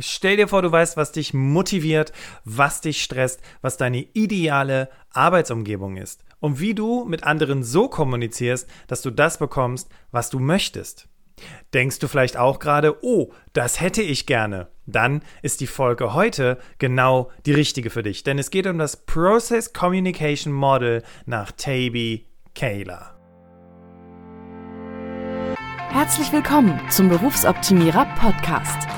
Stell dir vor, du weißt, was dich motiviert, was dich stresst, was deine ideale Arbeitsumgebung ist und wie du mit anderen so kommunizierst, dass du das bekommst, was du möchtest. Denkst du vielleicht auch gerade, oh, das hätte ich gerne? Dann ist die Folge heute genau die richtige für dich, denn es geht um das Process Communication Model nach Taby Kayla. Herzlich willkommen zum Berufsoptimierer Podcast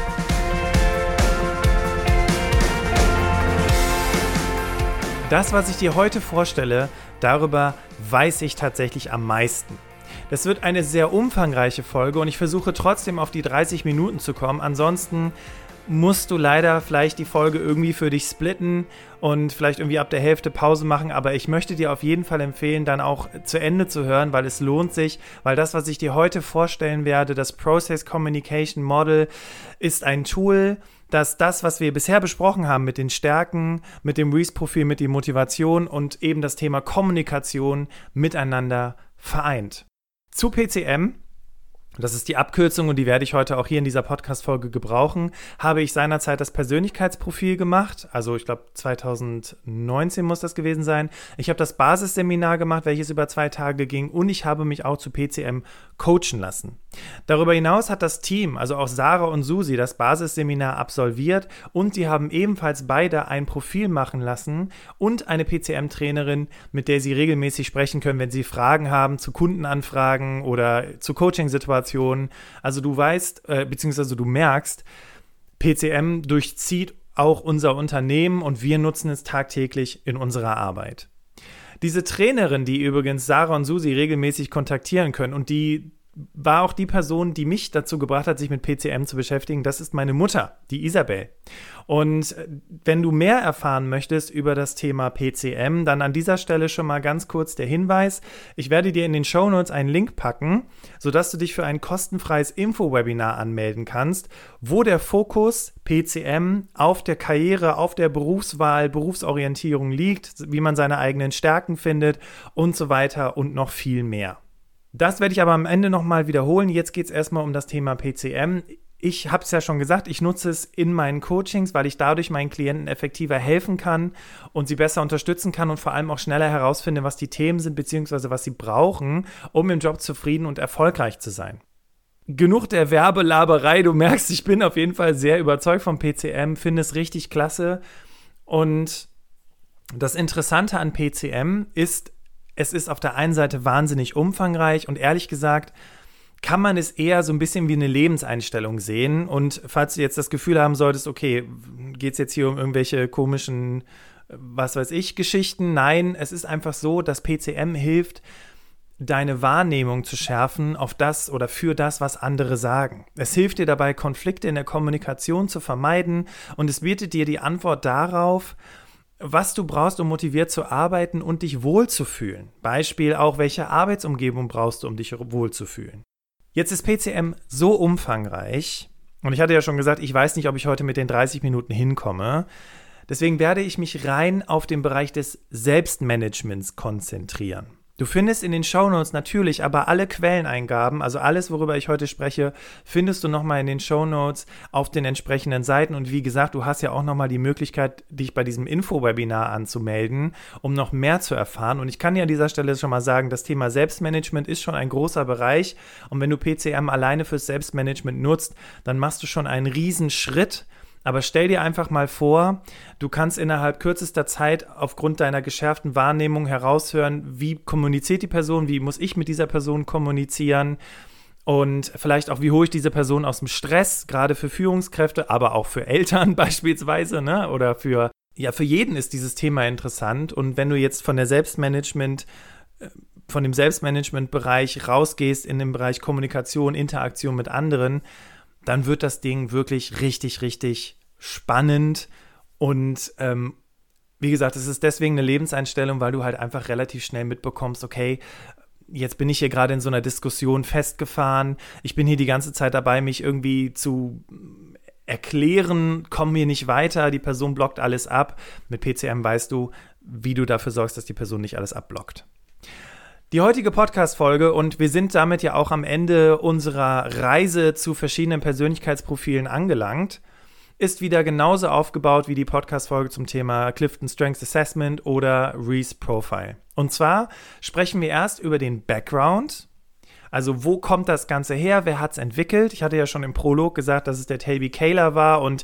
Das, was ich dir heute vorstelle, darüber weiß ich tatsächlich am meisten. Das wird eine sehr umfangreiche Folge und ich versuche trotzdem auf die 30 Minuten zu kommen. Ansonsten musst du leider vielleicht die Folge irgendwie für dich splitten und vielleicht irgendwie ab der Hälfte Pause machen. Aber ich möchte dir auf jeden Fall empfehlen, dann auch zu Ende zu hören, weil es lohnt sich, weil das, was ich dir heute vorstellen werde, das Process Communication Model, ist ein Tool, dass das, was wir bisher besprochen haben mit den Stärken, mit dem Reese-Profil, mit der Motivation und eben das Thema Kommunikation miteinander vereint. Zu PCM das ist die Abkürzung und die werde ich heute auch hier in dieser Podcast-Folge gebrauchen. Habe ich seinerzeit das Persönlichkeitsprofil gemacht, also ich glaube 2019 muss das gewesen sein. Ich habe das Basisseminar gemacht, welches über zwei Tage ging und ich habe mich auch zu PCM coachen lassen. Darüber hinaus hat das Team, also auch Sarah und Susi, das Basisseminar absolviert und sie haben ebenfalls beide ein Profil machen lassen und eine PCM-Trainerin, mit der sie regelmäßig sprechen können, wenn sie Fragen haben zu Kundenanfragen oder zu Coaching-Situationen Situationen. Also du weißt, äh, beziehungsweise du merkst, PCM durchzieht auch unser Unternehmen und wir nutzen es tagtäglich in unserer Arbeit. Diese Trainerin, die übrigens Sarah und Susi regelmäßig kontaktieren können und die war auch die Person, die mich dazu gebracht hat, sich mit PCM zu beschäftigen. Das ist meine Mutter, die Isabel. Und äh, wenn du mehr erfahren möchtest über das Thema PCM, dann an dieser Stelle schon mal ganz kurz der Hinweis. Ich werde dir in den Show Notes einen Link packen, sodass du dich für ein kostenfreies Info-Webinar anmelden kannst, wo der Fokus PCM auf der Karriere, auf der Berufswahl, Berufsorientierung liegt, wie man seine eigenen Stärken findet und so weiter und noch viel mehr. Das werde ich aber am Ende nochmal wiederholen. Jetzt geht es erstmal um das Thema PCM. Ich habe es ja schon gesagt, ich nutze es in meinen Coachings, weil ich dadurch meinen Klienten effektiver helfen kann und sie besser unterstützen kann und vor allem auch schneller herausfinde, was die Themen sind bzw. was sie brauchen, um im Job zufrieden und erfolgreich zu sein. Genug der Werbelaberei, du merkst, ich bin auf jeden Fall sehr überzeugt vom PCM, finde es richtig klasse und das Interessante an PCM ist, es ist auf der einen Seite wahnsinnig umfangreich und ehrlich gesagt kann man es eher so ein bisschen wie eine Lebenseinstellung sehen. Und falls du jetzt das Gefühl haben solltest, okay, geht es jetzt hier um irgendwelche komischen, was weiß ich, Geschichten? Nein, es ist einfach so, dass PCM hilft, deine Wahrnehmung zu schärfen auf das oder für das, was andere sagen. Es hilft dir dabei, Konflikte in der Kommunikation zu vermeiden und es bietet dir die Antwort darauf, was du brauchst, um motiviert zu arbeiten und dich wohlzufühlen. Beispiel auch, welche Arbeitsumgebung brauchst du, um dich wohlzufühlen. Jetzt ist PCM so umfangreich, und ich hatte ja schon gesagt, ich weiß nicht, ob ich heute mit den 30 Minuten hinkomme. Deswegen werde ich mich rein auf den Bereich des Selbstmanagements konzentrieren. Du findest in den Shownotes natürlich aber alle Quelleneingaben, also alles, worüber ich heute spreche, findest du nochmal in den Shownotes auf den entsprechenden Seiten. Und wie gesagt, du hast ja auch nochmal die Möglichkeit, dich bei diesem Info-Webinar anzumelden, um noch mehr zu erfahren. Und ich kann dir an dieser Stelle schon mal sagen, das Thema Selbstmanagement ist schon ein großer Bereich. Und wenn du PCM alleine fürs Selbstmanagement nutzt, dann machst du schon einen riesen Schritt aber stell dir einfach mal vor, du kannst innerhalb kürzester Zeit aufgrund deiner geschärften Wahrnehmung heraushören, wie kommuniziert die Person, wie muss ich mit dieser Person kommunizieren und vielleicht auch, wie hole ich diese Person aus dem Stress, gerade für Führungskräfte, aber auch für Eltern beispielsweise, ne? Oder für, ja, für jeden ist dieses Thema interessant. Und wenn du jetzt von der Selbstmanagement äh, von dem Selbstmanagement-Bereich rausgehst in den Bereich Kommunikation, Interaktion mit anderen, dann wird das Ding wirklich richtig, richtig spannend Und ähm, wie gesagt, es ist deswegen eine Lebenseinstellung, weil du halt einfach relativ schnell mitbekommst, okay, jetzt bin ich hier gerade in so einer Diskussion festgefahren. Ich bin hier die ganze Zeit dabei, mich irgendwie zu erklären, kommen wir nicht weiter, die Person blockt alles ab. Mit PCM weißt du, wie du dafür sorgst, dass die Person nicht alles abblockt. Die heutige Podcast-Folge, und wir sind damit ja auch am Ende unserer Reise zu verschiedenen Persönlichkeitsprofilen angelangt, ist wieder genauso aufgebaut wie die Podcast-Folge zum Thema Clifton Strengths Assessment oder Reese Profile. Und zwar sprechen wir erst über den Background, also wo kommt das Ganze her? Wer hat es entwickelt? Ich hatte ja schon im Prolog gesagt, dass es der Toby Kaler war und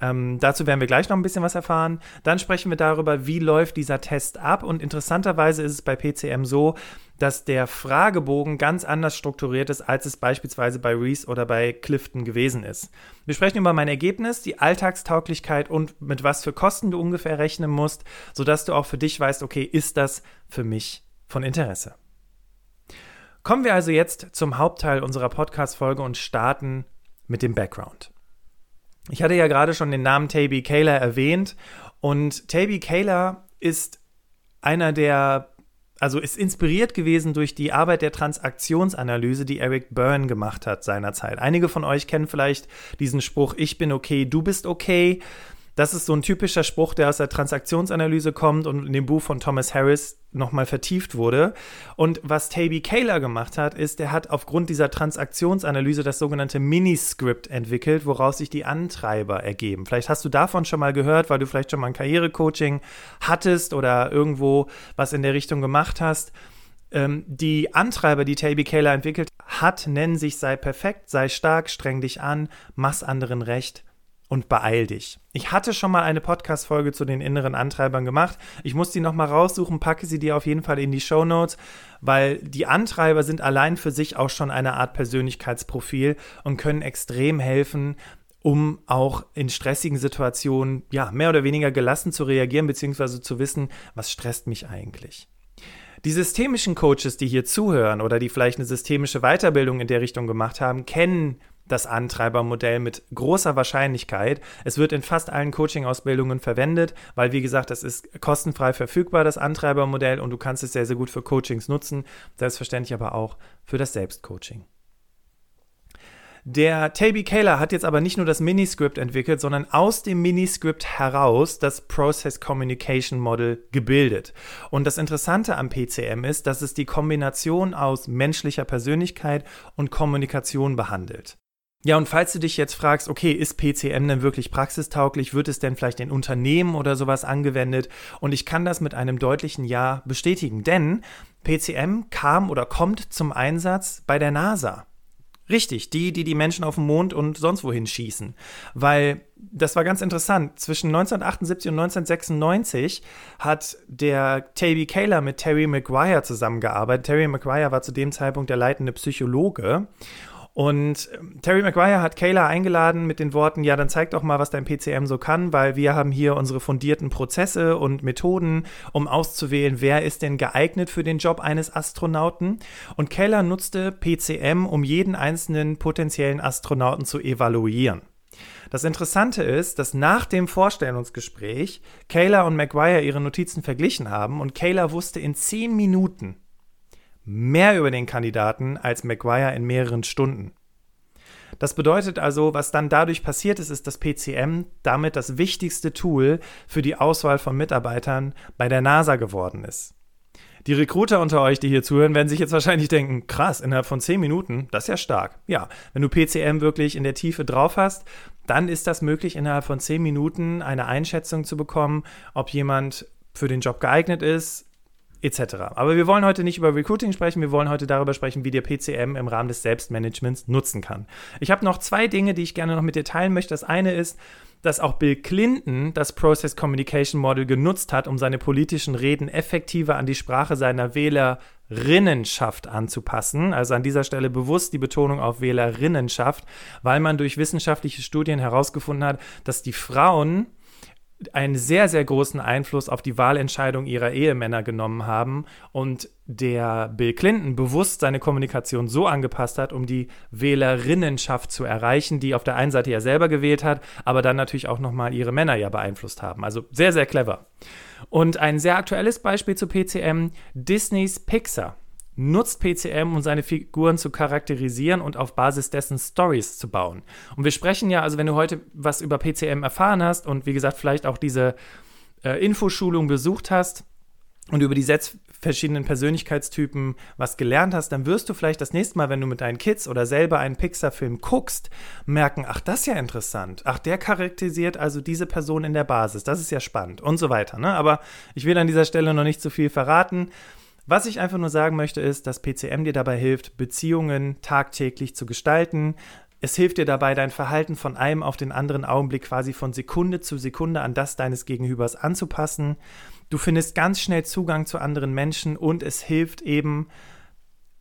ähm, dazu werden wir gleich noch ein bisschen was erfahren. Dann sprechen wir darüber, wie läuft dieser Test ab. Und interessanterweise ist es bei PCM so, dass der Fragebogen ganz anders strukturiert ist, als es beispielsweise bei Reese oder bei Clifton gewesen ist. Wir sprechen über mein Ergebnis, die Alltagstauglichkeit und mit was für Kosten du ungefähr rechnen musst, sodass du auch für dich weißt, okay, ist das für mich von Interesse? Kommen wir also jetzt zum Hauptteil unserer Podcast-Folge und starten mit dem Background. Ich hatte ja gerade schon den Namen Taby Kaler erwähnt und Taby Kaler ist einer der, also ist inspiriert gewesen durch die Arbeit der Transaktionsanalyse, die Eric Byrne gemacht hat seinerzeit. Einige von euch kennen vielleicht diesen Spruch, ich bin okay, du bist okay. Das ist so ein typischer Spruch, der aus der Transaktionsanalyse kommt und in dem Buch von Thomas Harris nochmal vertieft wurde. Und was Taby Kaler gemacht hat, ist, er hat aufgrund dieser Transaktionsanalyse das sogenannte Miniscript entwickelt, woraus sich die Antreiber ergeben. Vielleicht hast du davon schon mal gehört, weil du vielleicht schon mal ein Karrierecoaching hattest oder irgendwo was in der Richtung gemacht hast. Ähm, die Antreiber, die Taby Kaler entwickelt hat, nennen sich sei perfekt, sei stark, streng dich an, mach's anderen recht und beeil dich. Ich hatte schon mal eine Podcast-Folge zu den inneren Antreibern gemacht. Ich muss die nochmal raussuchen, packe sie dir auf jeden Fall in die Show Notes, weil die Antreiber sind allein für sich auch schon eine Art Persönlichkeitsprofil und können extrem helfen, um auch in stressigen Situationen ja mehr oder weniger gelassen zu reagieren, beziehungsweise zu wissen, was stresst mich eigentlich. Die systemischen Coaches, die hier zuhören oder die vielleicht eine systemische Weiterbildung in der Richtung gemacht haben, kennen das Antreibermodell mit großer Wahrscheinlichkeit. Es wird in fast allen Coaching-Ausbildungen verwendet, weil, wie gesagt, es ist kostenfrei verfügbar, das Antreibermodell, und du kannst es sehr, sehr gut für Coachings nutzen, selbstverständlich aber auch für das Selbstcoaching. Der Taby Kaler hat jetzt aber nicht nur das Miniscript entwickelt, sondern aus dem Miniscript heraus das Process Communication Model gebildet. Und das Interessante am PCM ist, dass es die Kombination aus menschlicher Persönlichkeit und Kommunikation behandelt. Ja, und falls du dich jetzt fragst, okay, ist PCM denn wirklich praxistauglich? Wird es denn vielleicht in Unternehmen oder sowas angewendet? Und ich kann das mit einem deutlichen Ja bestätigen, denn PCM kam oder kommt zum Einsatz bei der NASA. Richtig, die, die die Menschen auf den Mond und sonst wohin schießen. Weil das war ganz interessant. Zwischen 1978 und 1996 hat der Taby Kaler mit Terry McGuire zusammengearbeitet. Terry McGuire war zu dem Zeitpunkt der leitende Psychologe. Und ähm, Terry Maguire hat Kayla eingeladen mit den Worten, ja, dann zeig doch mal, was dein PCM so kann, weil wir haben hier unsere fundierten Prozesse und Methoden, um auszuwählen, wer ist denn geeignet für den Job eines Astronauten. Und Kayla nutzte PCM, um jeden einzelnen potenziellen Astronauten zu evaluieren. Das Interessante ist, dass nach dem Vorstellungsgespräch Kayla und Maguire ihre Notizen verglichen haben und Kayla wusste in zehn Minuten, mehr über den Kandidaten als Maguire in mehreren Stunden. Das bedeutet also, was dann dadurch passiert ist, ist, dass PCM damit das wichtigste Tool für die Auswahl von Mitarbeitern bei der NASA geworden ist. Die Recruiter unter euch, die hier zuhören, werden sich jetzt wahrscheinlich denken, krass, innerhalb von 10 Minuten, das ist ja stark. Ja, wenn du PCM wirklich in der Tiefe drauf hast, dann ist das möglich, innerhalb von 10 Minuten eine Einschätzung zu bekommen, ob jemand für den Job geeignet ist, etc. Aber wir wollen heute nicht über Recruiting sprechen, wir wollen heute darüber sprechen, wie der PCM im Rahmen des Selbstmanagements nutzen kann. Ich habe noch zwei Dinge, die ich gerne noch mit dir teilen möchte. Das eine ist, dass auch Bill Clinton das Process Communication Model genutzt hat, um seine politischen Reden effektiver an die Sprache seiner Wählerinnenschaft anzupassen. Also an dieser Stelle bewusst die Betonung auf Wählerinnenschaft, weil man durch wissenschaftliche Studien herausgefunden hat, dass die Frauen einen sehr, sehr großen Einfluss auf die Wahlentscheidung ihrer Ehemänner genommen haben und der Bill Clinton bewusst seine Kommunikation so angepasst hat, um die Wählerinnenschaft zu erreichen, die auf der einen Seite ja selber gewählt hat, aber dann natürlich auch nochmal ihre Männer ja beeinflusst haben. Also sehr, sehr clever. Und ein sehr aktuelles Beispiel zu PCM, Disneys Pixar nutzt PCM, um seine Figuren zu charakterisieren und auf Basis dessen Stories zu bauen. Und wir sprechen ja, also wenn du heute was über PCM erfahren hast und wie gesagt vielleicht auch diese äh, Infoschulung besucht hast und über die sechs verschiedenen Persönlichkeitstypen was gelernt hast, dann wirst du vielleicht das nächste Mal, wenn du mit deinen Kids oder selber einen Pixar-Film guckst, merken, ach, das ist ja interessant. Ach, der charakterisiert also diese Person in der Basis. Das ist ja spannend und so weiter. Ne? Aber ich will an dieser Stelle noch nicht zu viel verraten. Was ich einfach nur sagen möchte, ist, dass PCM dir dabei hilft, Beziehungen tagtäglich zu gestalten. Es hilft dir dabei, dein Verhalten von einem auf den anderen Augenblick quasi von Sekunde zu Sekunde an das deines Gegenübers anzupassen. Du findest ganz schnell Zugang zu anderen Menschen und es hilft eben,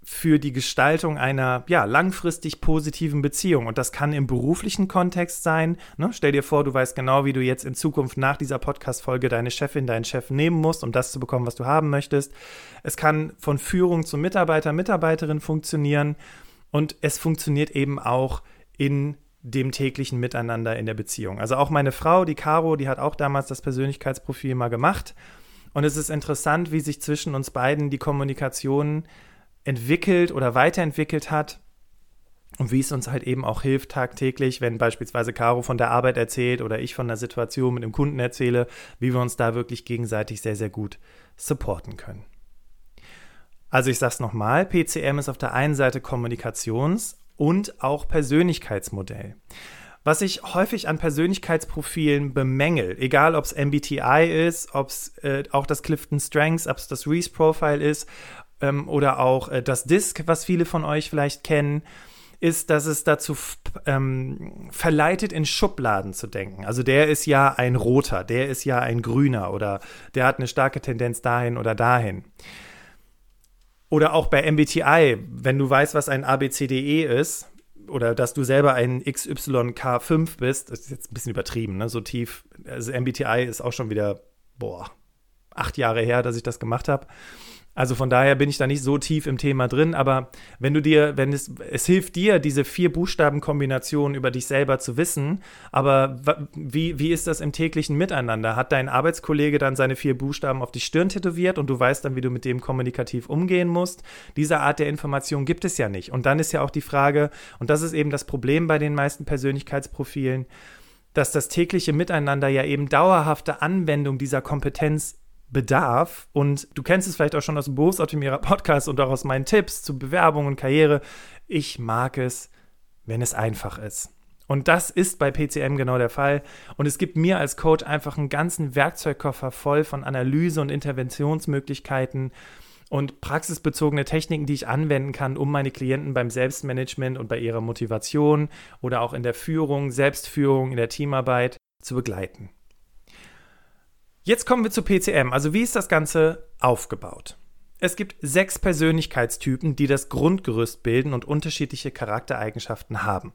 für die Gestaltung einer ja, langfristig positiven Beziehung. Und das kann im beruflichen Kontext sein. Ne? Stell dir vor, du weißt genau, wie du jetzt in Zukunft nach dieser Podcast-Folge deine Chefin, deinen Chef nehmen musst, um das zu bekommen, was du haben möchtest. Es kann von Führung zu Mitarbeiter, Mitarbeiterin funktionieren. Und es funktioniert eben auch in dem täglichen Miteinander in der Beziehung. Also auch meine Frau, die Caro, die hat auch damals das Persönlichkeitsprofil mal gemacht. Und es ist interessant, wie sich zwischen uns beiden die Kommunikation entwickelt oder weiterentwickelt hat und wie es uns halt eben auch hilft tagtäglich, wenn beispielsweise Caro von der Arbeit erzählt oder ich von der Situation mit dem Kunden erzähle, wie wir uns da wirklich gegenseitig sehr, sehr gut supporten können. Also ich sage es nochmal, PCM ist auf der einen Seite Kommunikations- und auch Persönlichkeitsmodell. Was ich häufig an Persönlichkeitsprofilen bemängel, egal ob es MBTI ist, ob es äh, auch das Clifton Strengths, ob es das Reese Profile ist ähm, oder auch äh, das Disk, was viele von euch vielleicht kennen, ist, dass es dazu ähm, verleitet, in Schubladen zu denken. Also der ist ja ein roter, der ist ja ein grüner oder der hat eine starke Tendenz dahin oder dahin. Oder auch bei MBTI, wenn du weißt, was ein ABCDE ist, oder dass du selber ein XYK5 bist, das ist jetzt ein bisschen übertrieben, ne? so tief. Also MBTI ist auch schon wieder, boah, acht Jahre her, dass ich das gemacht habe. Also von daher bin ich da nicht so tief im Thema drin, aber wenn du dir, wenn es, es hilft dir, diese vier Buchstabenkombinationen über dich selber zu wissen, aber wie, wie ist das im täglichen Miteinander? Hat dein Arbeitskollege dann seine vier Buchstaben auf die Stirn tätowiert und du weißt dann, wie du mit dem kommunikativ umgehen musst? Diese Art der Information gibt es ja nicht. Und dann ist ja auch die Frage, und das ist eben das Problem bei den meisten Persönlichkeitsprofilen, dass das tägliche Miteinander ja eben dauerhafte Anwendung dieser Kompetenz bedarf. Und du kennst es vielleicht auch schon aus dem Berufsoptimierer Podcast und auch aus meinen Tipps zu Bewerbung und Karriere. Ich mag es, wenn es einfach ist. Und das ist bei PCM genau der Fall. Und es gibt mir als Coach einfach einen ganzen Werkzeugkoffer voll von Analyse und Interventionsmöglichkeiten und praxisbezogene Techniken, die ich anwenden kann, um meine Klienten beim Selbstmanagement und bei ihrer Motivation oder auch in der Führung, Selbstführung, in der Teamarbeit zu begleiten. Jetzt kommen wir zu PCM. Also wie ist das Ganze aufgebaut? Es gibt sechs Persönlichkeitstypen, die das Grundgerüst bilden und unterschiedliche Charaktereigenschaften haben.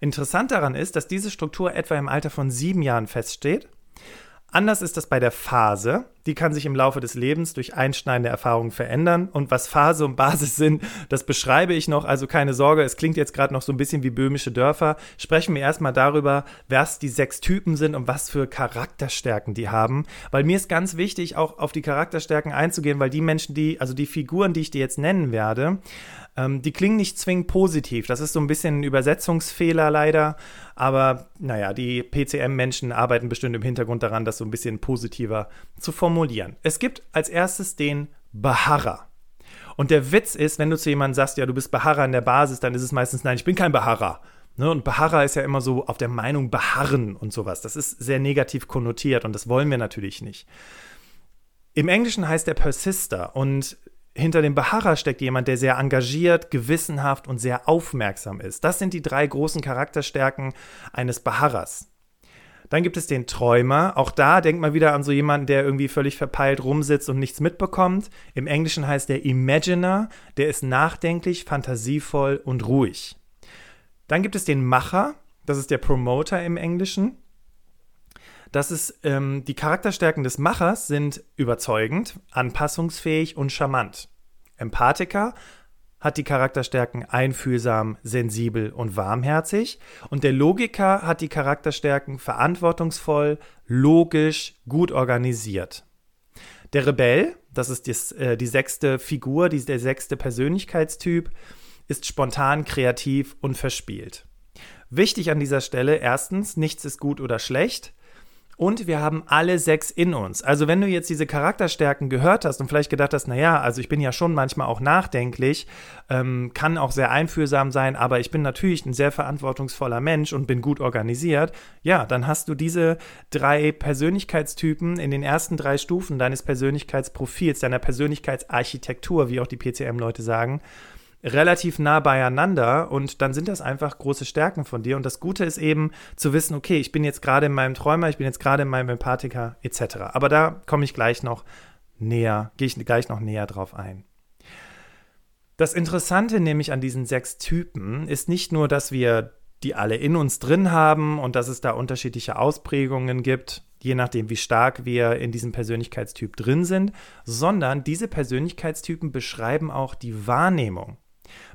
Interessant daran ist, dass diese Struktur etwa im Alter von sieben Jahren feststeht Anders ist das bei der Phase. Die kann sich im Laufe des Lebens durch einschneidende Erfahrungen verändern. Und was Phase und Basis sind, das beschreibe ich noch. Also keine Sorge, es klingt jetzt gerade noch so ein bisschen wie böhmische Dörfer. Sprechen wir erstmal darüber, was die sechs Typen sind und was für Charakterstärken die haben. Weil mir ist ganz wichtig, auch auf die Charakterstärken einzugehen, weil die Menschen, die, also die Figuren, die ich dir jetzt nennen werde, ähm, die klingen nicht zwingend positiv. Das ist so ein bisschen ein Übersetzungsfehler leider. Aber naja, die PCM-Menschen arbeiten bestimmt im Hintergrund daran, das so ein bisschen positiver zu formulieren. Es gibt als erstes den Bahara. Und der Witz ist, wenn du zu jemandem sagst, ja, du bist Bahara in der Basis, dann ist es meistens, nein, ich bin kein Bahara. Ne? Und Bahara ist ja immer so auf der Meinung beharren und sowas. Das ist sehr negativ konnotiert und das wollen wir natürlich nicht. Im Englischen heißt er Persister und hinter dem Bahara steckt jemand, der sehr engagiert, gewissenhaft und sehr aufmerksam ist. Das sind die drei großen Charakterstärken eines Baharas. Dann gibt es den Träumer. Auch da denkt man wieder an so jemanden, der irgendwie völlig verpeilt rumsitzt und nichts mitbekommt. Im Englischen heißt der Imaginer. Der ist nachdenklich, fantasievoll und ruhig. Dann gibt es den Macher. Das ist der Promoter im Englischen. Dass es ähm, die Charakterstärken des Machers sind überzeugend, anpassungsfähig und charmant. Empathiker hat die Charakterstärken einfühlsam, sensibel und warmherzig. Und der Logiker hat die Charakterstärken verantwortungsvoll, logisch, gut organisiert. Der Rebell, das ist die, äh, die sechste Figur, die, der sechste Persönlichkeitstyp, ist spontan, kreativ und verspielt. Wichtig an dieser Stelle, erstens, nichts ist gut oder schlecht. Und wir haben alle sechs in uns. Also wenn du jetzt diese Charakterstärken gehört hast und vielleicht gedacht hast, naja, also ich bin ja schon manchmal auch nachdenklich, ähm, kann auch sehr einfühlsam sein, aber ich bin natürlich ein sehr verantwortungsvoller Mensch und bin gut organisiert, ja, dann hast du diese drei Persönlichkeitstypen in den ersten drei Stufen deines Persönlichkeitsprofils, deiner Persönlichkeitsarchitektur, wie auch die PCM-Leute sagen, relativ nah beieinander und dann sind das einfach große Stärken von dir. Und das Gute ist eben zu wissen, okay, ich bin jetzt gerade in meinem Träumer, ich bin jetzt gerade in meinem Empathiker etc. Aber da komme ich gleich noch näher, gehe ich gleich noch näher drauf ein. Das Interessante nämlich an diesen sechs Typen ist nicht nur, dass wir die alle in uns drin haben und dass es da unterschiedliche Ausprägungen gibt, je nachdem, wie stark wir in diesem Persönlichkeitstyp drin sind, sondern diese Persönlichkeitstypen beschreiben auch die Wahrnehmung.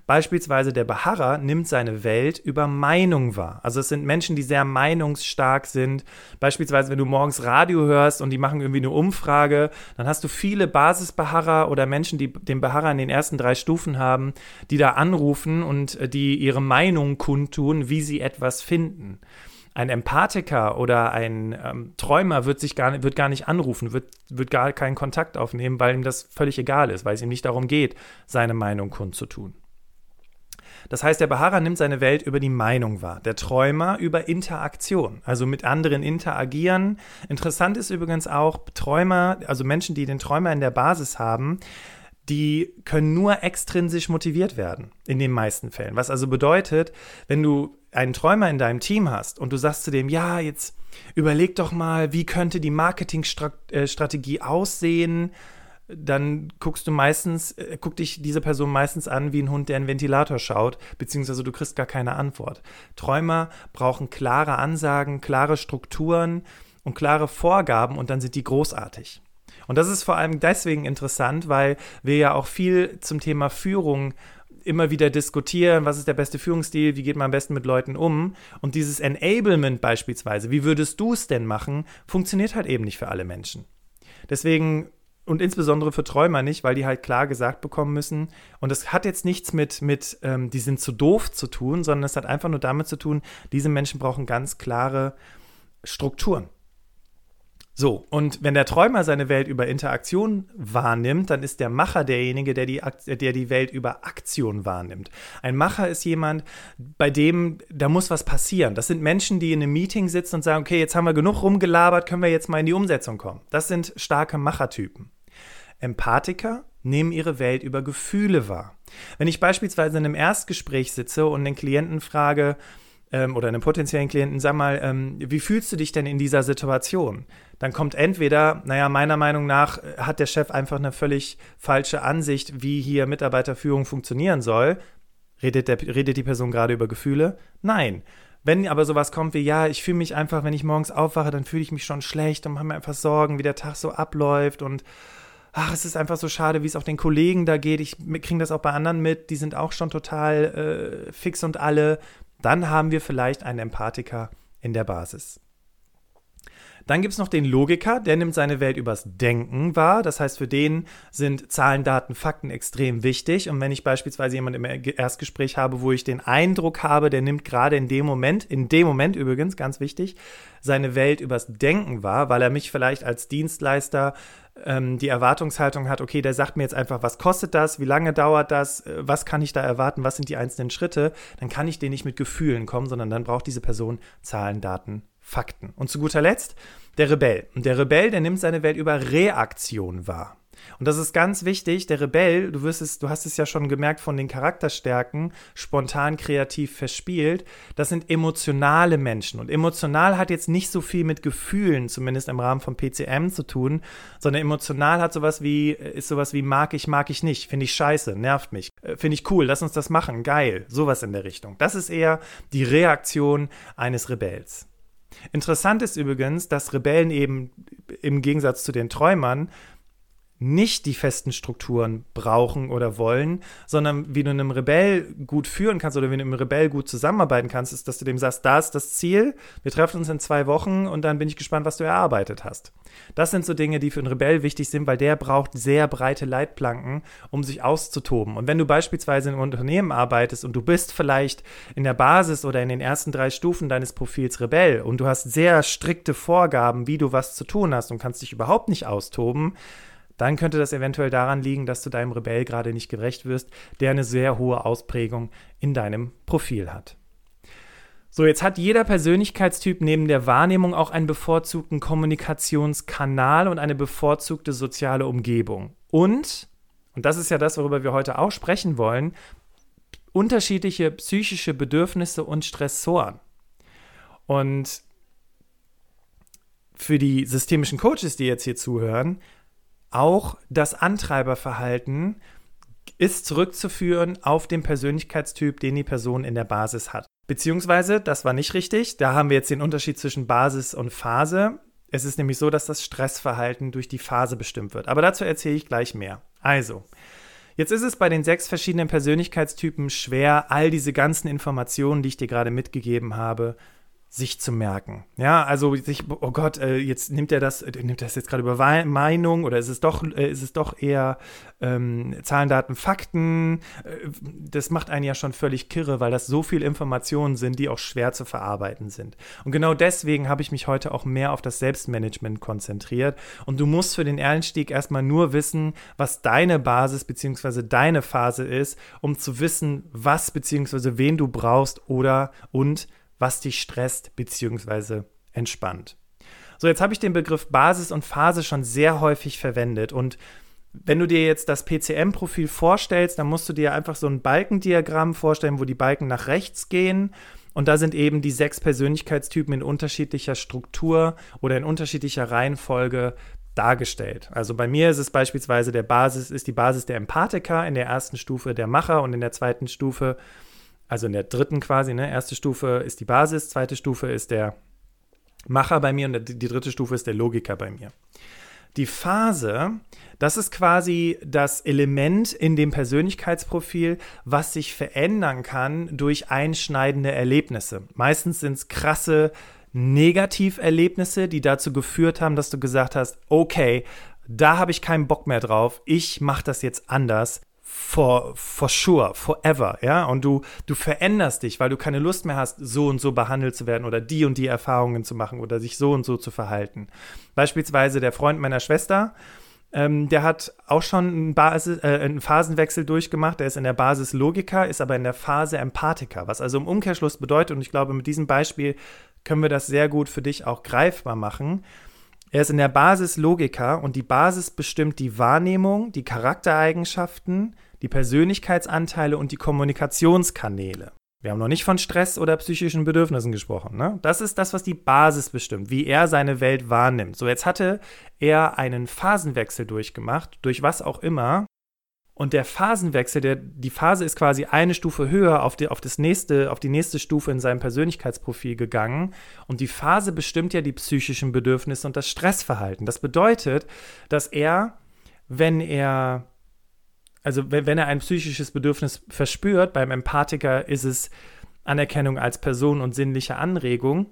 Beispielsweise der Beharrer nimmt seine Welt über Meinung wahr. Also es sind Menschen, die sehr meinungsstark sind. Beispielsweise, wenn du morgens Radio hörst und die machen irgendwie eine Umfrage, dann hast du viele Basisbeharrer oder Menschen, die den Beharrer in den ersten drei Stufen haben, die da anrufen und äh, die ihre Meinung kundtun, wie sie etwas finden ein Empathiker oder ein ähm, Träumer wird sich gar, wird gar nicht anrufen, wird, wird gar keinen Kontakt aufnehmen, weil ihm das völlig egal ist, weil es ihm nicht darum geht, seine Meinung kundzutun. Das heißt, der Beharrer nimmt seine Welt über die Meinung wahr, der Träumer über Interaktion, also mit anderen interagieren. Interessant ist übrigens auch, Träumer, also Menschen, die den Träumer in der Basis haben, die können nur extrinsisch motiviert werden, in den meisten Fällen. Was also bedeutet, wenn du einen Träumer in deinem Team hast und du sagst zu dem, ja, jetzt überleg doch mal, wie könnte die Marketingstrategie aussehen, dann guckst du meistens, äh, guckt dich diese Person meistens an wie ein Hund, der einen Ventilator schaut, beziehungsweise du kriegst gar keine Antwort. Träumer brauchen klare Ansagen, klare Strukturen und klare Vorgaben und dann sind die großartig. Und das ist vor allem deswegen interessant, weil wir ja auch viel zum Thema Führung immer wieder diskutieren, was ist der beste Führungsstil, wie geht man am besten mit Leuten um. Und dieses Enablement beispielsweise, wie würdest du es denn machen, funktioniert halt eben nicht für alle Menschen. Deswegen und insbesondere für Träumer nicht, weil die halt klar gesagt bekommen müssen. Und das hat jetzt nichts mit, mit ähm, die sind zu doof zu tun, sondern es hat einfach nur damit zu tun, diese Menschen brauchen ganz klare Strukturen. So, und wenn der Träumer seine Welt über Interaktion wahrnimmt, dann ist der Macher derjenige, der die, der die Welt über Aktion wahrnimmt. Ein Macher ist jemand, bei dem, da muss was passieren. Das sind Menschen, die in einem Meeting sitzen und sagen, okay, jetzt haben wir genug rumgelabert, können wir jetzt mal in die Umsetzung kommen. Das sind starke Machertypen. Empathiker nehmen ihre Welt über Gefühle wahr. Wenn ich beispielsweise in einem Erstgespräch sitze und den Klienten frage, ähm, oder einem potenziellen Klienten, sag mal, ähm, wie fühlst du dich denn in dieser Situation? Dann kommt entweder, naja, meiner Meinung nach äh, hat der Chef einfach eine völlig falsche Ansicht, wie hier Mitarbeiterführung funktionieren soll. Redet, der, redet die Person gerade über Gefühle? Nein. Wenn aber sowas kommt wie, ja, ich fühle mich einfach, wenn ich morgens aufwache, dann fühle ich mich schon schlecht und mache mir einfach Sorgen, wie der Tag so abläuft und ach, es ist einfach so schade, wie es auch den Kollegen da geht. Ich kriege das auch bei anderen mit, die sind auch schon total äh, fix und alle dann haben wir vielleicht einen Empathiker in der Basis. Dann gibt es noch den Logiker, der nimmt seine Welt übers Denken wahr. Das heißt, für den sind Zahlen, Daten, Fakten extrem wichtig. Und wenn ich beispielsweise jemanden im Erstgespräch habe, wo ich den Eindruck habe, der nimmt gerade in dem Moment, in dem Moment übrigens, ganz wichtig, seine Welt übers Denken wahr, weil er mich vielleicht als Dienstleister ähm, die Erwartungshaltung hat, okay, der sagt mir jetzt einfach, was kostet das, wie lange dauert das, äh, was kann ich da erwarten, was sind die einzelnen Schritte, dann kann ich den nicht mit Gefühlen kommen, sondern dann braucht diese Person Zahlen, Daten, Fakten. Und zu guter Letzt der Rebell. Und der Rebell, der nimmt seine Welt über Reaktion wahr. Und das ist ganz wichtig. Der Rebell, du wirst es, du hast es ja schon gemerkt von den Charakterstärken, spontan, kreativ, verspielt. Das sind emotionale Menschen. Und emotional hat jetzt nicht so viel mit Gefühlen, zumindest im Rahmen von PCM zu tun, sondern emotional hat sowas wie, ist sowas wie mag ich, mag ich nicht, finde ich scheiße, nervt mich, äh, finde ich cool, lass uns das machen, geil, sowas in der Richtung. Das ist eher die Reaktion eines Rebells. Interessant ist übrigens, dass Rebellen eben im Gegensatz zu den Träumern nicht die festen Strukturen brauchen oder wollen, sondern wie du einem Rebell gut führen kannst oder wie du einem Rebell gut zusammenarbeiten kannst, ist, dass du dem sagst, da ist das Ziel, wir treffen uns in zwei Wochen und dann bin ich gespannt, was du erarbeitet hast. Das sind so Dinge, die für einen Rebell wichtig sind, weil der braucht sehr breite Leitplanken, um sich auszutoben. Und wenn du beispielsweise in einem Unternehmen arbeitest und du bist vielleicht in der Basis oder in den ersten drei Stufen deines Profils Rebell und du hast sehr strikte Vorgaben, wie du was zu tun hast und kannst dich überhaupt nicht austoben, dann könnte das eventuell daran liegen, dass du deinem Rebell gerade nicht gerecht wirst, der eine sehr hohe Ausprägung in deinem Profil hat. So, jetzt hat jeder Persönlichkeitstyp neben der Wahrnehmung auch einen bevorzugten Kommunikationskanal und eine bevorzugte soziale Umgebung. Und, und das ist ja das, worüber wir heute auch sprechen wollen, unterschiedliche psychische Bedürfnisse und Stressoren. Und für die systemischen Coaches, die jetzt hier zuhören, auch das Antreiberverhalten ist zurückzuführen auf den Persönlichkeitstyp, den die Person in der Basis hat. Beziehungsweise, das war nicht richtig, da haben wir jetzt den Unterschied zwischen Basis und Phase. Es ist nämlich so, dass das Stressverhalten durch die Phase bestimmt wird. Aber dazu erzähle ich gleich mehr. Also, jetzt ist es bei den sechs verschiedenen Persönlichkeitstypen schwer, all diese ganzen Informationen, die ich dir gerade mitgegeben habe, sich zu merken. Ja, also sich, oh Gott, äh, jetzt nimmt er das, äh, nimmt das jetzt gerade über Meinung oder ist es doch, äh, ist es doch eher ähm, Zahlen, Daten, Fakten? Äh, das macht einen ja schon völlig kirre, weil das so viele Informationen sind, die auch schwer zu verarbeiten sind. Und genau deswegen habe ich mich heute auch mehr auf das Selbstmanagement konzentriert. Und du musst für den Einstieg erstmal nur wissen, was deine Basis bzw. deine Phase ist, um zu wissen, was bzw. wen du brauchst oder und was dich stresst bzw. entspannt. So, jetzt habe ich den Begriff Basis und Phase schon sehr häufig verwendet und wenn du dir jetzt das PCM-Profil vorstellst, dann musst du dir einfach so ein Balkendiagramm vorstellen, wo die Balken nach rechts gehen. Und da sind eben die sechs Persönlichkeitstypen in unterschiedlicher Struktur oder in unterschiedlicher Reihenfolge dargestellt. Also bei mir ist es beispielsweise der Basis, ist die Basis der Empathiker, in der ersten Stufe der Macher und in der zweiten Stufe also in der dritten quasi, ne? Erste Stufe ist die Basis, zweite Stufe ist der Macher bei mir und die dritte Stufe ist der Logiker bei mir. Die Phase, das ist quasi das Element in dem Persönlichkeitsprofil, was sich verändern kann durch einschneidende Erlebnisse. Meistens sind es krasse Negativerlebnisse, die dazu geführt haben, dass du gesagt hast, okay, da habe ich keinen Bock mehr drauf, ich mache das jetzt anders for, for sure, forever, ja, und du, du veränderst dich, weil du keine Lust mehr hast, so und so behandelt zu werden oder die und die Erfahrungen zu machen oder sich so und so zu verhalten. Beispielsweise der Freund meiner Schwester, ähm, der hat auch schon einen, Basis, äh, einen Phasenwechsel durchgemacht. Der ist in der Basis Logiker, ist aber in der Phase Empathiker, was also im Umkehrschluss bedeutet, und ich glaube, mit diesem Beispiel können wir das sehr gut für dich auch greifbar machen. Er ist in der Basis Logiker und die Basis bestimmt die Wahrnehmung, die Charaktereigenschaften, die Persönlichkeitsanteile und die Kommunikationskanäle. Wir haben noch nicht von Stress oder psychischen Bedürfnissen gesprochen. Ne? Das ist das, was die Basis bestimmt, wie er seine Welt wahrnimmt. So, jetzt hatte er einen Phasenwechsel durchgemacht, durch was auch immer, und der Phasenwechsel, der, die Phase ist quasi eine Stufe höher auf die, auf, das nächste, auf die nächste Stufe in seinem Persönlichkeitsprofil gegangen. Und die Phase bestimmt ja die psychischen Bedürfnisse und das Stressverhalten. Das bedeutet, dass er, wenn er, also wenn, wenn er ein psychisches Bedürfnis verspürt, beim Empathiker ist es Anerkennung als Person und sinnliche Anregung,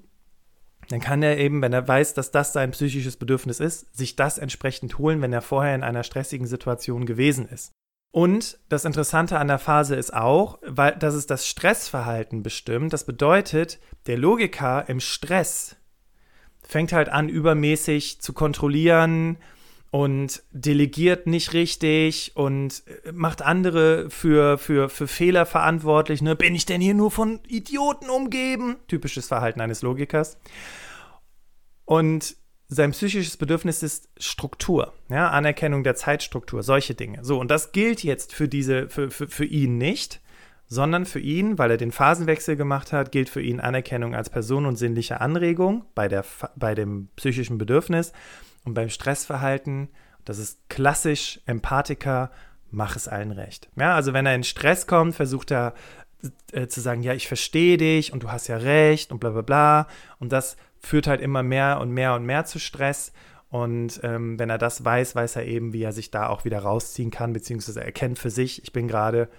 dann kann er eben, wenn er weiß, dass das sein psychisches Bedürfnis ist, sich das entsprechend holen, wenn er vorher in einer stressigen Situation gewesen ist. Und das Interessante an der Phase ist auch, weil, dass es das Stressverhalten bestimmt. Das bedeutet, der Logiker im Stress fängt halt an, übermäßig zu kontrollieren und delegiert nicht richtig und äh, macht andere für, für, für Fehler verantwortlich. Ne? Bin ich denn hier nur von Idioten umgeben? Typisches Verhalten eines Logikers. Und sein psychisches Bedürfnis ist Struktur, ja, Anerkennung der Zeitstruktur, solche Dinge. So, und das gilt jetzt für diese, für, für, für ihn nicht, sondern für ihn, weil er den Phasenwechsel gemacht hat, gilt für ihn Anerkennung als Person und sinnliche Anregung bei, der, bei dem psychischen Bedürfnis und beim Stressverhalten, das ist klassisch Empathiker, mach es allen recht. Ja, also wenn er in Stress kommt, versucht er äh, zu sagen, ja, ich verstehe dich und du hast ja recht und bla bla bla. Und das führt halt immer mehr und mehr und mehr zu Stress. Und ähm, wenn er das weiß, weiß er eben, wie er sich da auch wieder rausziehen kann, beziehungsweise er erkennt für sich, ich bin gerade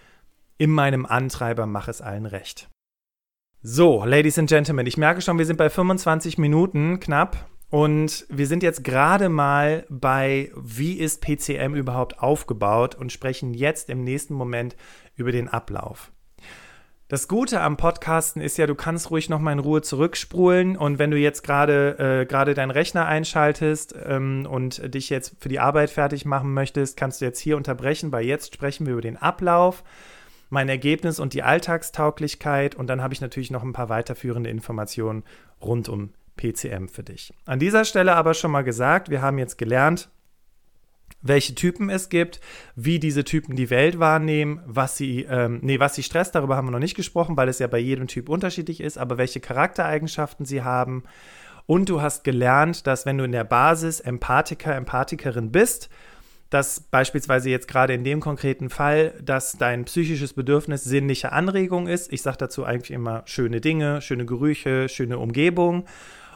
in meinem Antreiber, mach es allen recht. So, Ladies and Gentlemen, ich merke schon, wir sind bei 25 Minuten knapp und wir sind jetzt gerade mal bei, wie ist PCM überhaupt aufgebaut und sprechen jetzt im nächsten Moment über den Ablauf. Das Gute am Podcasten ist ja, du kannst ruhig noch mal in Ruhe zurückspulen und wenn du jetzt gerade äh, gerade deinen Rechner einschaltest ähm, und dich jetzt für die Arbeit fertig machen möchtest, kannst du jetzt hier unterbrechen, weil jetzt sprechen wir über den Ablauf, mein Ergebnis und die Alltagstauglichkeit und dann habe ich natürlich noch ein paar weiterführende Informationen rund um PCM für dich. An dieser Stelle aber schon mal gesagt, wir haben jetzt gelernt, welche Typen es gibt, wie diese Typen die Welt wahrnehmen, was sie, ähm, nee, was sie stresst, darüber haben wir noch nicht gesprochen, weil es ja bei jedem Typ unterschiedlich ist, aber welche Charaktereigenschaften sie haben. Und du hast gelernt, dass wenn du in der Basis Empathiker, Empathikerin bist, dass beispielsweise jetzt gerade in dem konkreten Fall, dass dein psychisches Bedürfnis sinnliche Anregung ist. Ich sage dazu eigentlich immer schöne Dinge, schöne Gerüche, schöne Umgebung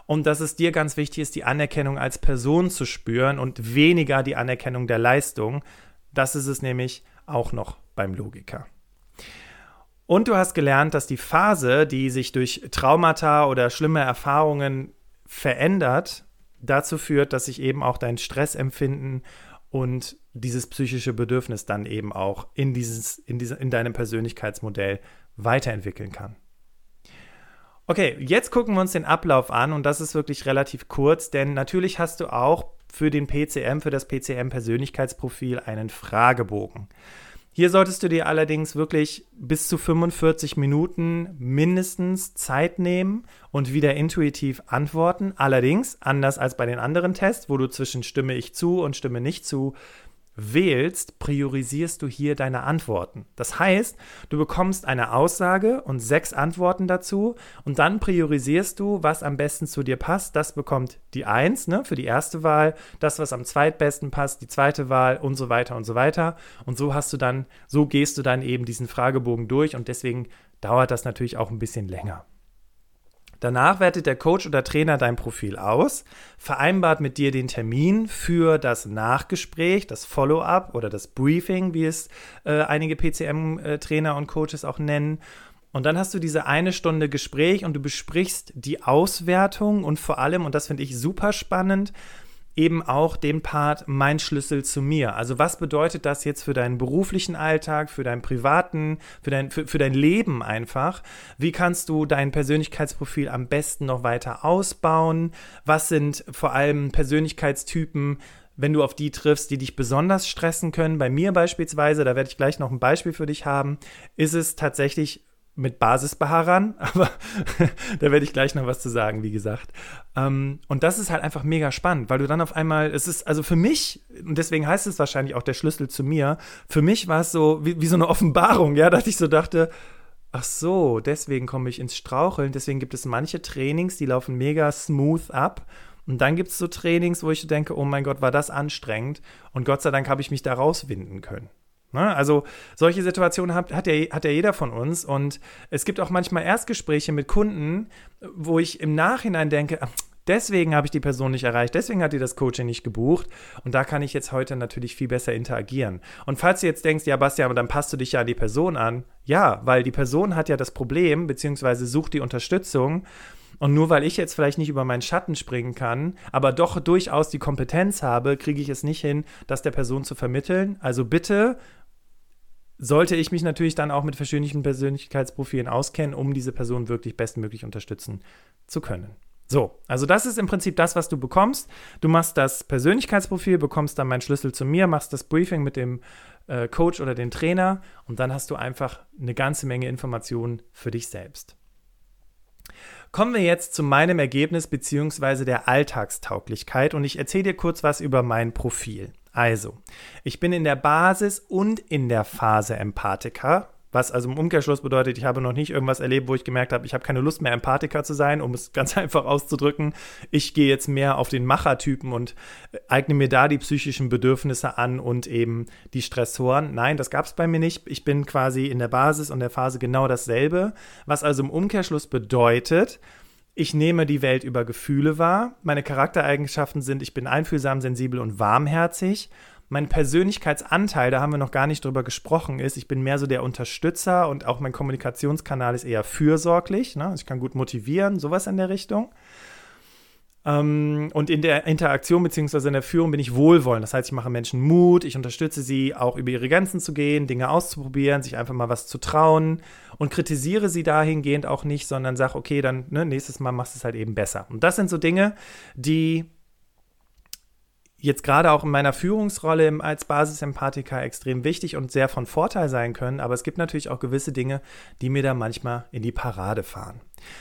und dass es dir ganz wichtig ist, die Anerkennung als Person zu spüren und weniger die Anerkennung der Leistung. Das ist es nämlich auch noch beim Logiker. Und du hast gelernt, dass die Phase, die sich durch Traumata oder schlimme Erfahrungen verändert, dazu führt, dass sich eben auch dein Stressempfinden und dieses psychische Bedürfnis dann eben auch in, dieses, in, diese, in deinem Persönlichkeitsmodell weiterentwickeln kann. Okay, jetzt gucken wir uns den Ablauf an und das ist wirklich relativ kurz, denn natürlich hast du auch für den PCM, für das PCM-Persönlichkeitsprofil einen Fragebogen. Hier solltest du dir allerdings wirklich bis zu 45 Minuten mindestens Zeit nehmen und wieder intuitiv antworten. Allerdings, anders als bei den anderen Tests, wo du zwischen stimme ich zu und stimme nicht zu wählst, priorisierst du hier deine Antworten. Das heißt, du bekommst eine Aussage und sechs Antworten dazu und dann priorisierst du, was am besten zu dir passt. Das bekommt die Eins ne, für die erste Wahl, das, was am zweitbesten passt, die zweite Wahl und so weiter und so weiter. Und so hast du dann, so gehst du dann eben diesen Fragebogen durch und deswegen dauert das natürlich auch ein bisschen länger. Danach wertet der Coach oder Trainer dein Profil aus, vereinbart mit dir den Termin für das Nachgespräch, das Follow-up oder das Briefing, wie es äh, einige PCM-Trainer und Coaches auch nennen. Und dann hast du diese eine Stunde Gespräch und du besprichst die Auswertung und vor allem, und das finde ich super spannend, eben auch den Part mein Schlüssel zu mir. Also was bedeutet das jetzt für deinen beruflichen Alltag, für deinen privaten, für dein, für, für dein Leben einfach? Wie kannst du dein Persönlichkeitsprofil am besten noch weiter ausbauen? Was sind vor allem Persönlichkeitstypen, wenn du auf die triffst, die dich besonders stressen können. Bei mir beispielsweise, da werde ich gleich noch ein Beispiel für dich haben, ist es tatsächlich mit Basisbehaarern, aber da werde ich gleich noch was zu sagen, wie gesagt. Ähm, und das ist halt einfach mega spannend, weil du dann auf einmal, es ist, also für mich, und deswegen heißt es wahrscheinlich auch der Schlüssel zu mir, für mich war es so wie, wie so eine Offenbarung, ja, dass ich so dachte, ach so, deswegen komme ich ins Straucheln, deswegen gibt es manche Trainings, die laufen mega smooth ab. Und dann gibt es so Trainings, wo ich denke, oh mein Gott, war das anstrengend. Und Gott sei Dank habe ich mich da rauswinden können. Ne? Also solche Situationen hat, hat, ja, hat ja jeder von uns. Und es gibt auch manchmal Erstgespräche mit Kunden, wo ich im Nachhinein denke, Deswegen habe ich die Person nicht erreicht, deswegen hat die das Coaching nicht gebucht und da kann ich jetzt heute natürlich viel besser interagieren. Und falls du jetzt denkst, ja Bastian, aber dann passt du dich ja an die Person an, ja, weil die Person hat ja das Problem, beziehungsweise sucht die Unterstützung und nur weil ich jetzt vielleicht nicht über meinen Schatten springen kann, aber doch durchaus die Kompetenz habe, kriege ich es nicht hin, das der Person zu vermitteln. Also bitte sollte ich mich natürlich dann auch mit verschiedenen Persönlichkeitsprofilen auskennen, um diese Person wirklich bestmöglich unterstützen zu können. So, also das ist im Prinzip das, was du bekommst. Du machst das Persönlichkeitsprofil, bekommst dann meinen Schlüssel zu mir, machst das Briefing mit dem äh, Coach oder dem Trainer und dann hast du einfach eine ganze Menge Informationen für dich selbst. Kommen wir jetzt zu meinem Ergebnis bzw. der Alltagstauglichkeit und ich erzähle dir kurz was über mein Profil. Also, ich bin in der Basis und in der Phase Empathiker, Was also im Umkehrschluss bedeutet, ich habe noch nicht irgendwas erlebt, wo ich gemerkt habe, ich habe keine Lust mehr, Empathiker zu sein, um es ganz einfach auszudrücken. Ich gehe jetzt mehr auf den Machertypen und äh, eigne mir da die psychischen Bedürfnisse an und eben die Stressoren. Nein, das gab es bei mir nicht. Ich bin quasi in der Basis und der Phase genau dasselbe. Was also im Umkehrschluss bedeutet, ich nehme die Welt über Gefühle wahr. Meine Charaktereigenschaften sind, ich bin einfühlsam, sensibel und warmherzig mein Persönlichkeitsanteil, da haben wir noch gar nicht drüber gesprochen, ist, ich bin mehr so der Unterstützer und auch mein Kommunikationskanal ist eher fürsorglich. Ne? Ich kann gut motivieren, sowas in der Richtung. Ähm, und in der Interaktion bzw. in der Führung bin ich wohlwollend. Das heißt, ich mache Menschen Mut, ich unterstütze sie, auch über ihre Grenzen zu gehen, Dinge auszuprobieren, sich einfach mal was zu trauen und kritisiere sie dahingehend auch nicht, sondern sage, okay, dann ne, nächstes Mal machst du es halt eben besser. Und das sind so Dinge, die jetzt gerade auch in meiner Führungsrolle als Basisempathiker extrem wichtig und sehr von Vorteil sein können, aber es gibt natürlich auch gewisse Dinge, die mir da manchmal in die Parade fahren.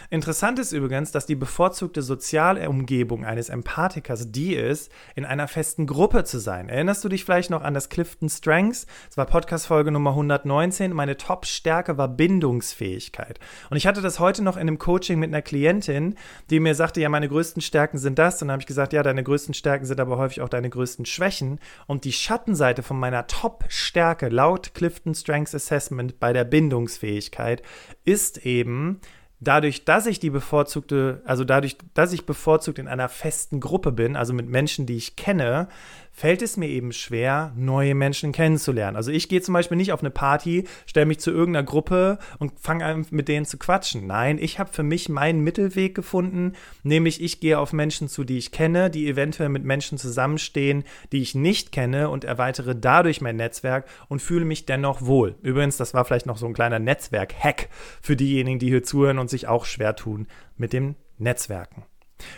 Interessant ist übrigens, dass die bevorzugte Sozialumgebung eines Empathikers die ist, in einer festen Gruppe zu sein. Erinnerst du dich vielleicht noch an das Clifton Strengths? Das war Podcast-Folge Nummer 119. Meine Top-Stärke war Bindungsfähigkeit. Und ich hatte das heute noch in einem Coaching mit einer Klientin, die mir sagte, ja, meine größten Stärken sind das. Und dann habe ich gesagt, ja, deine größten Stärken sind aber häufig auch deine größten Schwächen. Und die Schattenseite von meiner Top-Stärke laut Clifton Strengths Assessment bei der Bindungsfähigkeit ist eben, dadurch, dass ich die bevorzugte, also dadurch, dass ich bevorzugt in einer festen Gruppe bin, also mit Menschen, die ich kenne, fällt es mir eben schwer, neue Menschen kennenzulernen. Also ich gehe zum Beispiel nicht auf eine Party, stelle mich zu irgendeiner Gruppe und fange an, mit denen zu quatschen. Nein, ich habe für mich meinen Mittelweg gefunden, nämlich ich gehe auf Menschen zu, die ich kenne, die eventuell mit Menschen zusammenstehen, die ich nicht kenne und erweitere dadurch mein Netzwerk und fühle mich dennoch wohl. Übrigens, das war vielleicht noch so ein kleiner Netzwerk-Hack für diejenigen, die hier zuhören und sich auch schwer tun mit dem Netzwerken.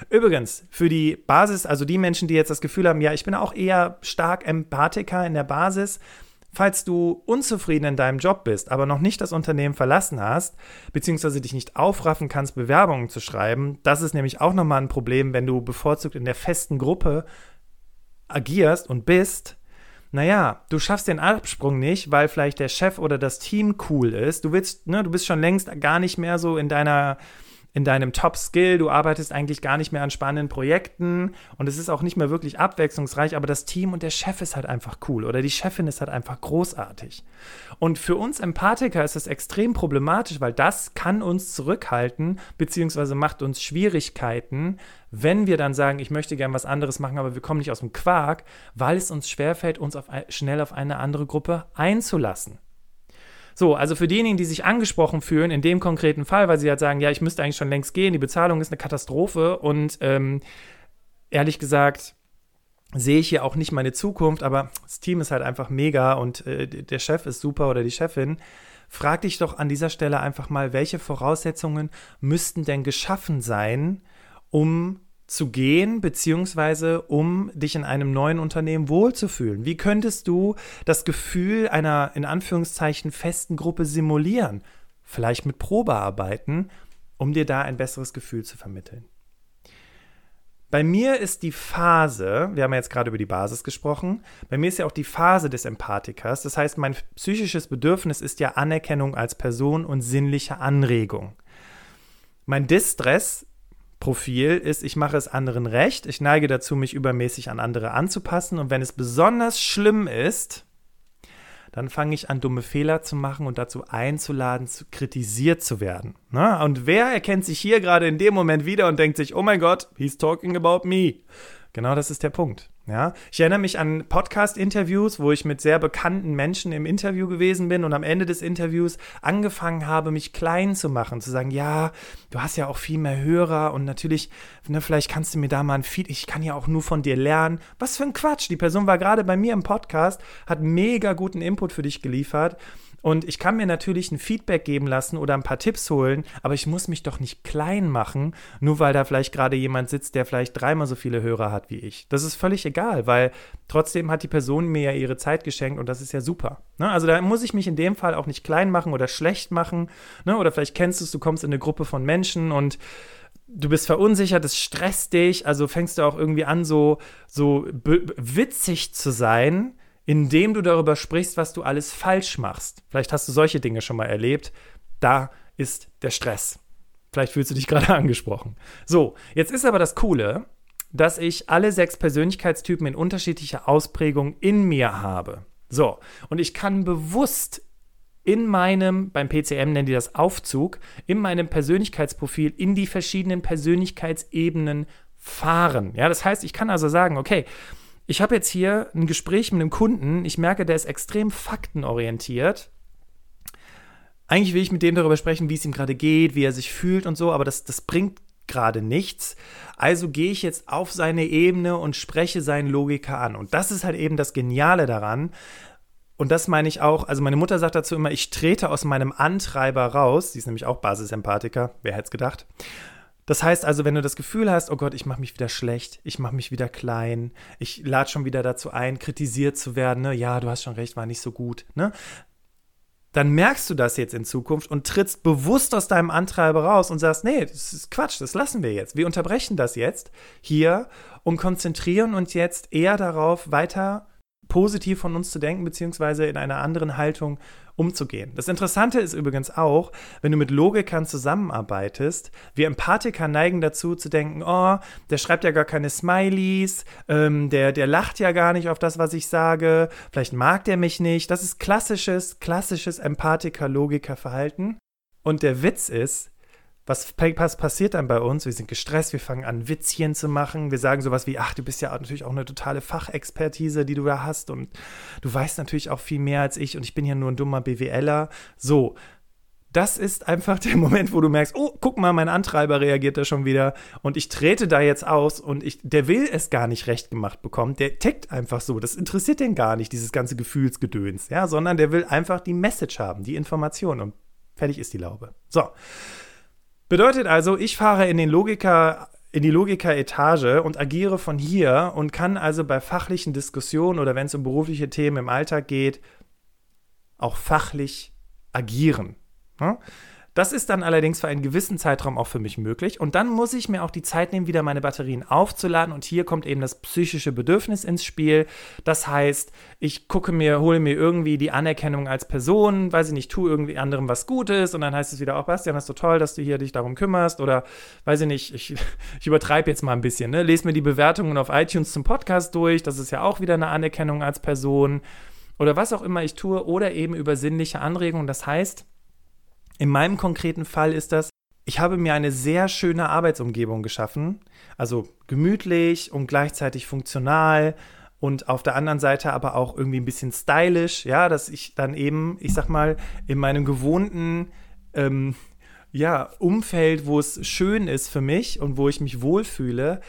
Übrigens, für die Basis, also die Menschen, die jetzt das Gefühl haben, ja, ich bin auch eher stark Empathiker in der Basis, falls du unzufrieden in deinem Job bist, aber noch nicht das Unternehmen verlassen hast, beziehungsweise dich nicht aufraffen kannst, Bewerbungen zu schreiben, das ist nämlich auch nochmal ein Problem, wenn du bevorzugt in der festen Gruppe agierst und bist, naja, du schaffst den Absprung nicht, weil vielleicht der Chef oder das Team cool ist. Du willst, ne, du bist schon längst gar nicht mehr so in deiner in deinem Top-Skill, du arbeitest eigentlich gar nicht mehr an spannenden Projekten und es ist auch nicht mehr wirklich abwechslungsreich, aber das Team und der Chef ist halt einfach cool oder die Chefin ist halt einfach großartig. Und für uns Empathiker ist das extrem problematisch, weil das kann uns zurückhalten, beziehungsweise macht uns Schwierigkeiten, wenn wir dann sagen, ich möchte gern was anderes machen, aber wir kommen nicht aus dem Quark, weil es uns schwerfällt, uns auf, schnell auf eine andere Gruppe einzulassen. So, also für diejenigen, die sich angesprochen fühlen, in dem konkreten Fall, weil sie halt sagen, ja, ich müsste eigentlich schon längst gehen, die Bezahlung ist eine Katastrophe und ähm, ehrlich gesagt, sehe ich hier auch nicht meine Zukunft, aber das Team ist halt einfach mega und äh, der Chef ist super oder die Chefin. Frag dich doch an dieser Stelle einfach mal, welche Voraussetzungen müssten denn geschaffen sein, um zu gehen, beziehungsweise um dich in einem neuen Unternehmen wohlzufühlen? Wie könntest du das Gefühl einer in Anführungszeichen festen Gruppe simulieren? Vielleicht mit Probearbeiten, um dir da ein besseres Gefühl zu vermitteln. Bei mir ist die Phase, wir haben ja jetzt gerade über die Basis gesprochen, bei mir ist ja auch die Phase des Empathikers. Das heißt, mein psychisches Bedürfnis ist ja Anerkennung als Person und sinnliche Anregung. Mein Distress Profil ist, ich mache es anderen recht, ich neige dazu, mich übermäßig an andere anzupassen und wenn es besonders schlimm ist, dann fange ich an, dumme Fehler zu machen und dazu einzuladen, zu kritisiert zu werden. Na? Und wer erkennt sich hier gerade in dem Moment wieder und denkt sich, oh mein Gott, he's talking about me. Genau das ist der Punkt. Ja, ich erinnere mich an Podcast-Interviews, wo ich mit sehr bekannten Menschen im Interview gewesen bin und am Ende des Interviews angefangen habe, mich klein zu machen, zu sagen, ja, du hast ja auch viel mehr Hörer und natürlich, ne, vielleicht kannst du mir da mal ein Feed, ich kann ja auch nur von dir lernen. Was für ein Quatsch. Die Person war gerade bei mir im Podcast, hat mega guten Input für dich geliefert und ich kann mir natürlich ein Feedback geben lassen oder ein paar Tipps holen, aber ich muss mich doch nicht klein machen, nur weil da vielleicht gerade jemand sitzt, der vielleicht dreimal so viele Hörer hat wie ich. Das ist völlig egal, weil trotzdem hat die Person mir ja ihre Zeit geschenkt und das ist ja super. Ne? Also da muss ich mich in dem Fall auch nicht klein machen oder schlecht machen. Ne? Oder vielleicht kennst du es, du kommst in eine Gruppe von Menschen und du bist verunsichert, es stresst dich, also fängst du auch irgendwie an, so, so witzig zu sein indem du darüber sprichst, was du alles falsch machst. Vielleicht hast du solche Dinge schon mal erlebt. Da ist der Stress. Vielleicht fühlst du dich gerade angesprochen. So, jetzt ist aber das Coole, dass ich alle sechs Persönlichkeitstypen in unterschiedlicher Ausprägung in mir habe. So, und ich kann bewusst in meinem, beim PCM nennen die das Aufzug, in meinem Persönlichkeitsprofil in die verschiedenen Persönlichkeitsebenen fahren. Ja, das heißt, ich kann also sagen, okay, ich habe jetzt hier ein Gespräch mit einem Kunden, ich merke, der ist extrem faktenorientiert. Eigentlich will ich mit dem darüber sprechen, wie es ihm gerade geht, wie er sich fühlt und so, aber das, das bringt gerade nichts. Also gehe ich jetzt auf seine Ebene und spreche seinen Logiker an. Und das ist halt eben das Geniale daran. Und das meine ich auch, also meine Mutter sagt dazu immer, ich trete aus meinem Antreiber raus. Sie ist nämlich auch Basisempathiker, wer hätte es gedacht. Das heißt also, wenn du das Gefühl hast, oh Gott, ich mache mich wieder schlecht, ich mache mich wieder klein, ich lade schon wieder dazu ein, kritisiert zu werden, ne? ja, du hast schon recht, war nicht so gut, ne? Dann merkst du das jetzt in Zukunft und trittst bewusst aus deinem Antreiber raus und sagst, nee, das ist Quatsch, das lassen wir jetzt. Wir unterbrechen das jetzt hier und konzentrieren uns jetzt eher darauf, weiter positiv von uns zu denken, beziehungsweise in einer anderen Haltung umzugehen. Das Interessante ist übrigens auch, wenn du mit Logikern zusammenarbeitest, wir Empathiker neigen dazu zu denken, oh, der schreibt ja gar keine Smileys, ähm, der, der lacht ja gar nicht auf das, was ich sage, vielleicht mag der mich nicht. Das ist klassisches, klassisches Empathiker-Logiker-Verhalten. Und der Witz ist, was, passiert dann bei uns? Wir sind gestresst, wir fangen an, Witzchen zu machen. Wir sagen sowas wie, ach, du bist ja natürlich auch eine totale Fachexpertise, die du da hast und du weißt natürlich auch viel mehr als ich und ich bin ja nur ein dummer BWLer. So, das ist einfach der Moment, wo du merkst, oh, guck mal, mein Antreiber reagiert da schon wieder und ich trete da jetzt aus und ich, der will es gar nicht recht gemacht bekommen. Der tickt einfach so. Das interessiert den gar nicht, dieses ganze Gefühlsgedöns, ja, sondern der will einfach die Message haben, die Information und fertig ist die Laube. So. Bedeutet also, ich fahre in den Logiker in die Logiker-Etage und agiere von hier und kann also bei fachlichen Diskussionen oder wenn es um berufliche Themen im Alltag geht, auch fachlich agieren. Ja? Das ist dann allerdings für einen gewissen Zeitraum auch für mich möglich. Und dann muss ich mir auch die Zeit nehmen, wieder meine Batterien aufzuladen. Und hier kommt eben das psychische Bedürfnis ins Spiel. Das heißt, ich gucke mir, hole mir irgendwie die Anerkennung als Person, weiß ich nicht, tue irgendwie anderem was Gutes. Und dann heißt es wieder auch, Bastian, das ist so toll, dass du hier dich darum kümmerst. Oder weiß ich nicht, ich, ich übertreibe jetzt mal ein bisschen. Ne? Lese mir die Bewertungen auf iTunes zum Podcast durch. Das ist ja auch wieder eine Anerkennung als Person. Oder was auch immer ich tue. Oder eben über sinnliche Anregungen. Das heißt, in meinem konkreten Fall ist das, ich habe mir eine sehr schöne Arbeitsumgebung geschaffen, also gemütlich und gleichzeitig funktional und auf der anderen Seite aber auch irgendwie ein bisschen stylisch, ja, dass ich dann eben, ich sag mal, in meinem gewohnten ähm, ja, Umfeld, wo es schön ist für mich und wo ich mich wohlfühle,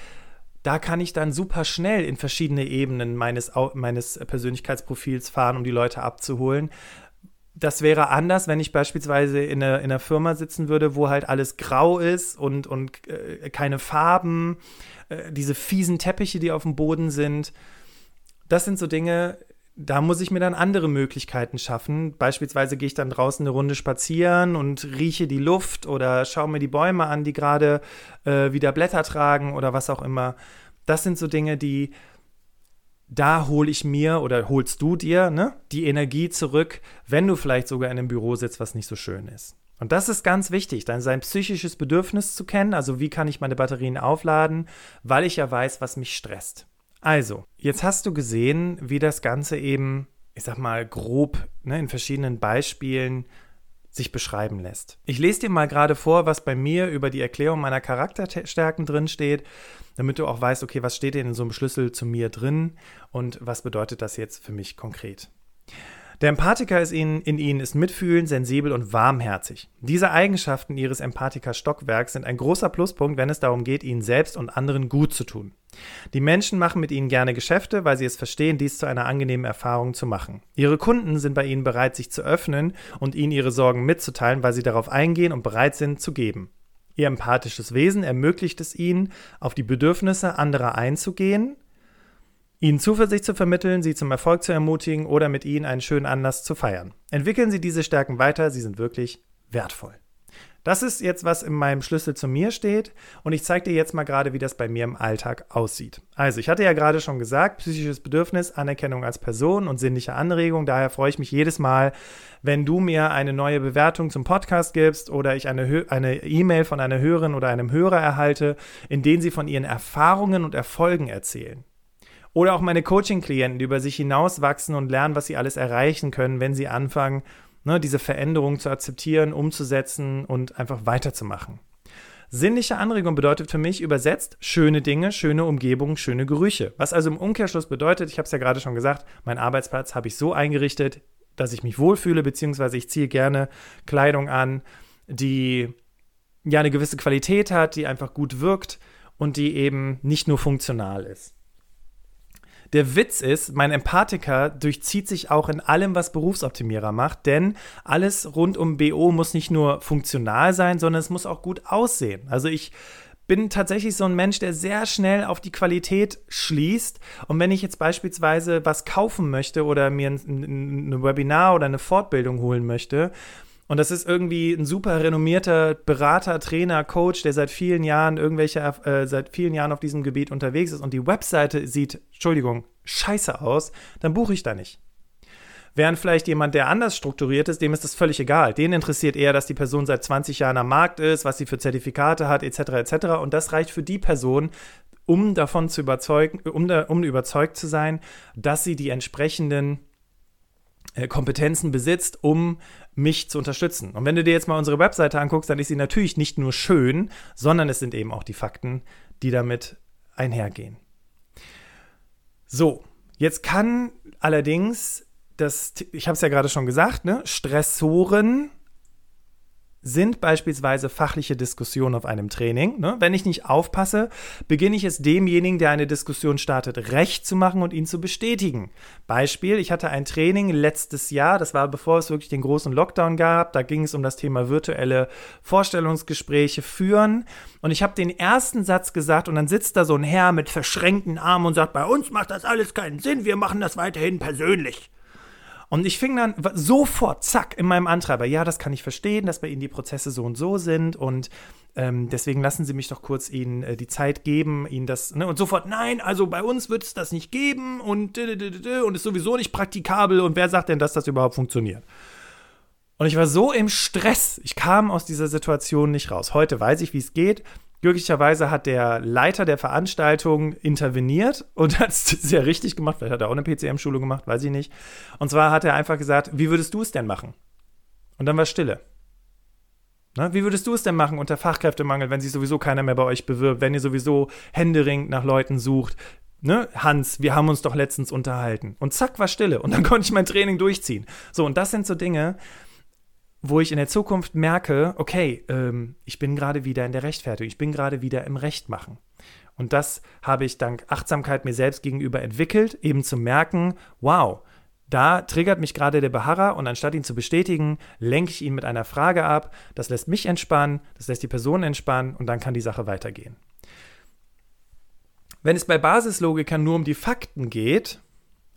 da kann ich dann super schnell in verschiedene Ebenen meines, meines Persönlichkeitsprofils fahren, um die Leute abzuholen das wäre anders, wenn ich beispielsweise in einer, in einer Firma sitzen würde, wo halt alles grau ist und, und äh, keine Farben, äh, diese fiesen Teppiche, die auf dem Boden sind. Das sind so Dinge, da muss ich mir dann andere Möglichkeiten schaffen. Beispielsweise gehe ich dann draußen eine Runde spazieren und rieche die Luft oder schaue mir die Bäume an, die gerade äh, wieder Blätter tragen oder was auch immer. Das sind so Dinge, die da hole ich mir oder holst du dir ne, die Energie zurück, wenn du vielleicht sogar in einem Büro sitzt, was nicht so schön ist. Und das ist ganz wichtig, dann sein psychisches Bedürfnis zu kennen, also wie kann ich meine Batterien aufladen, weil ich ja weiß, was mich stresst. Also, jetzt hast du gesehen, wie das Ganze eben, ich sag mal, grob ne, in verschiedenen Beispielen sich beschreiben lässt. Ich lese dir mal gerade vor, was bei mir über die Erklärung meiner Charakterstärken drin steht, damit du auch weißt, okay, was steht denn in so einem Schlüssel zu mir drin und was bedeutet das jetzt für mich konkret. Der Empathiker ist in, in ihnen ist mitfühlend, sensibel und warmherzig. Diese Eigenschaften ihres Empathiker-Stockwerks sind ein großer Pluspunkt, wenn es darum geht, ihnen selbst und anderen gut zu tun. Die Menschen machen mit ihnen gerne Geschäfte, weil sie es verstehen, dies zu einer angenehmen Erfahrung zu machen. Ihre Kunden sind bei ihnen bereit, sich zu öffnen und ihnen ihre Sorgen mitzuteilen, weil sie darauf eingehen und bereit sind zu geben. Ihr empathisches Wesen ermöglicht es ihnen, auf die Bedürfnisse anderer einzugehen ihnen Zuversicht zu vermitteln, sie zum Erfolg zu ermutigen oder mit ihnen einen schönen Anlass zu feiern. Entwickeln Sie diese Stärken weiter, sie sind wirklich wertvoll. Das ist jetzt, was in meinem Schlüssel zu mir steht. Und ich zeige dir jetzt mal gerade, wie das bei mir im Alltag aussieht. Also, ich hatte ja gerade schon gesagt, psychisches Bedürfnis, Anerkennung als Person und sinnliche Anregung. Daher freue ich mich jedes Mal, wenn du mir eine neue Bewertung zum Podcast gibst oder ich eine E-Mail von einer Hörerin oder einem Hörer erhalte, in denen sie von ihren Erfahrungen und Erfolgen erzählen. Oder auch meine Coaching-Klienten, die über sich hinauswachsen und lernen, was sie alles erreichen können, wenn sie anfangen, ne, diese Veränderung zu akzeptieren, umzusetzen und einfach weiterzumachen. Sinnliche Anregung bedeutet für mich übersetzt schöne Dinge, schöne Umgebung, schöne Gerüche. Was also im Umkehrschluss bedeutet, ich habe es ja gerade schon gesagt, mein Arbeitsplatz habe ich so eingerichtet, dass ich mich wohlfühle, beziehungsweise ich ziehe gerne Kleidung an, die ja eine gewisse Qualität hat, die einfach gut wirkt und die eben nicht nur funktional ist. Der Witz ist, mein Empathiker durchzieht sich auch in allem, was Berufsoptimierer macht, denn alles rund um BO muss nicht nur funktional sein, sondern es muss auch gut aussehen. Also ich bin tatsächlich so ein Mensch, der sehr schnell auf die Qualität schließt. Und wenn ich jetzt beispielsweise was kaufen möchte oder mir ein, ein Webinar oder eine Fortbildung holen möchte, und das ist irgendwie ein super renommierter Berater, Trainer, Coach, der seit vielen Jahren irgendwelche, äh, seit vielen Jahren auf diesem Gebiet unterwegs ist und die Webseite sieht, Entschuldigung, scheiße aus, dann buche ich da nicht. Während vielleicht jemand, der anders strukturiert ist, dem ist das völlig egal. Den interessiert eher, dass die Person seit 20 Jahren am Markt ist, was sie für Zertifikate hat, etc., etc. Und das reicht für die Person, um davon zu überzeugen, um, da, um überzeugt zu sein, dass sie die entsprechenden Kompetenzen besitzt, um mich zu unterstützen. Und wenn du dir jetzt mal unsere Webseite anguckst, dann ist sie natürlich nicht nur schön, sondern es sind eben auch die Fakten, die damit einhergehen. So, jetzt kann allerdings das, ich habe es ja gerade schon gesagt, ne, Stressoren sind beispielsweise fachliche Diskussionen auf einem Training. Ne? Wenn ich nicht aufpasse, beginne ich es demjenigen, der eine Diskussion startet, recht zu machen und ihn zu bestätigen. Beispiel, ich hatte ein Training letztes Jahr, das war bevor es wirklich den großen Lockdown gab, da ging es um das Thema virtuelle Vorstellungsgespräche führen und ich habe den ersten Satz gesagt und dann sitzt da so ein Herr mit verschränkten Armen und sagt, bei uns macht das alles keinen Sinn, wir machen das weiterhin persönlich. Und ich fing dann sofort, zack, in meinem Antreiber, ja, das kann ich verstehen, dass bei Ihnen die Prozesse so und so sind und ähm, deswegen lassen Sie mich doch kurz Ihnen äh, die Zeit geben, Ihnen das, ne? und sofort, nein, also bei uns wird es das nicht geben und, und ist sowieso nicht praktikabel und wer sagt denn, dass das überhaupt funktioniert? Und ich war so im Stress, ich kam aus dieser Situation nicht raus. Heute weiß ich, wie es geht. Glücklicherweise hat der Leiter der Veranstaltung interveniert und hat es sehr richtig gemacht. Vielleicht hat er auch eine PCM-Schule gemacht, weiß ich nicht. Und zwar hat er einfach gesagt, wie würdest du es denn machen? Und dann war Stille. Na, wie würdest du es denn machen unter Fachkräftemangel, wenn sich sowieso keiner mehr bei euch bewirbt, wenn ihr sowieso händeringend nach Leuten sucht? Ne, Hans, wir haben uns doch letztens unterhalten. Und zack, war Stille. Und dann konnte ich mein Training durchziehen. So, und das sind so Dinge, wo ich in der Zukunft merke, okay, ähm, ich bin gerade wieder in der Rechtfertigung, ich bin gerade wieder im Rechtmachen. Und das habe ich dank Achtsamkeit mir selbst gegenüber entwickelt, eben zu merken, wow, da triggert mich gerade der Beharrer und anstatt ihn zu bestätigen, lenke ich ihn mit einer Frage ab. Das lässt mich entspannen, das lässt die Person entspannen und dann kann die Sache weitergehen. Wenn es bei Basislogikern nur um die Fakten geht,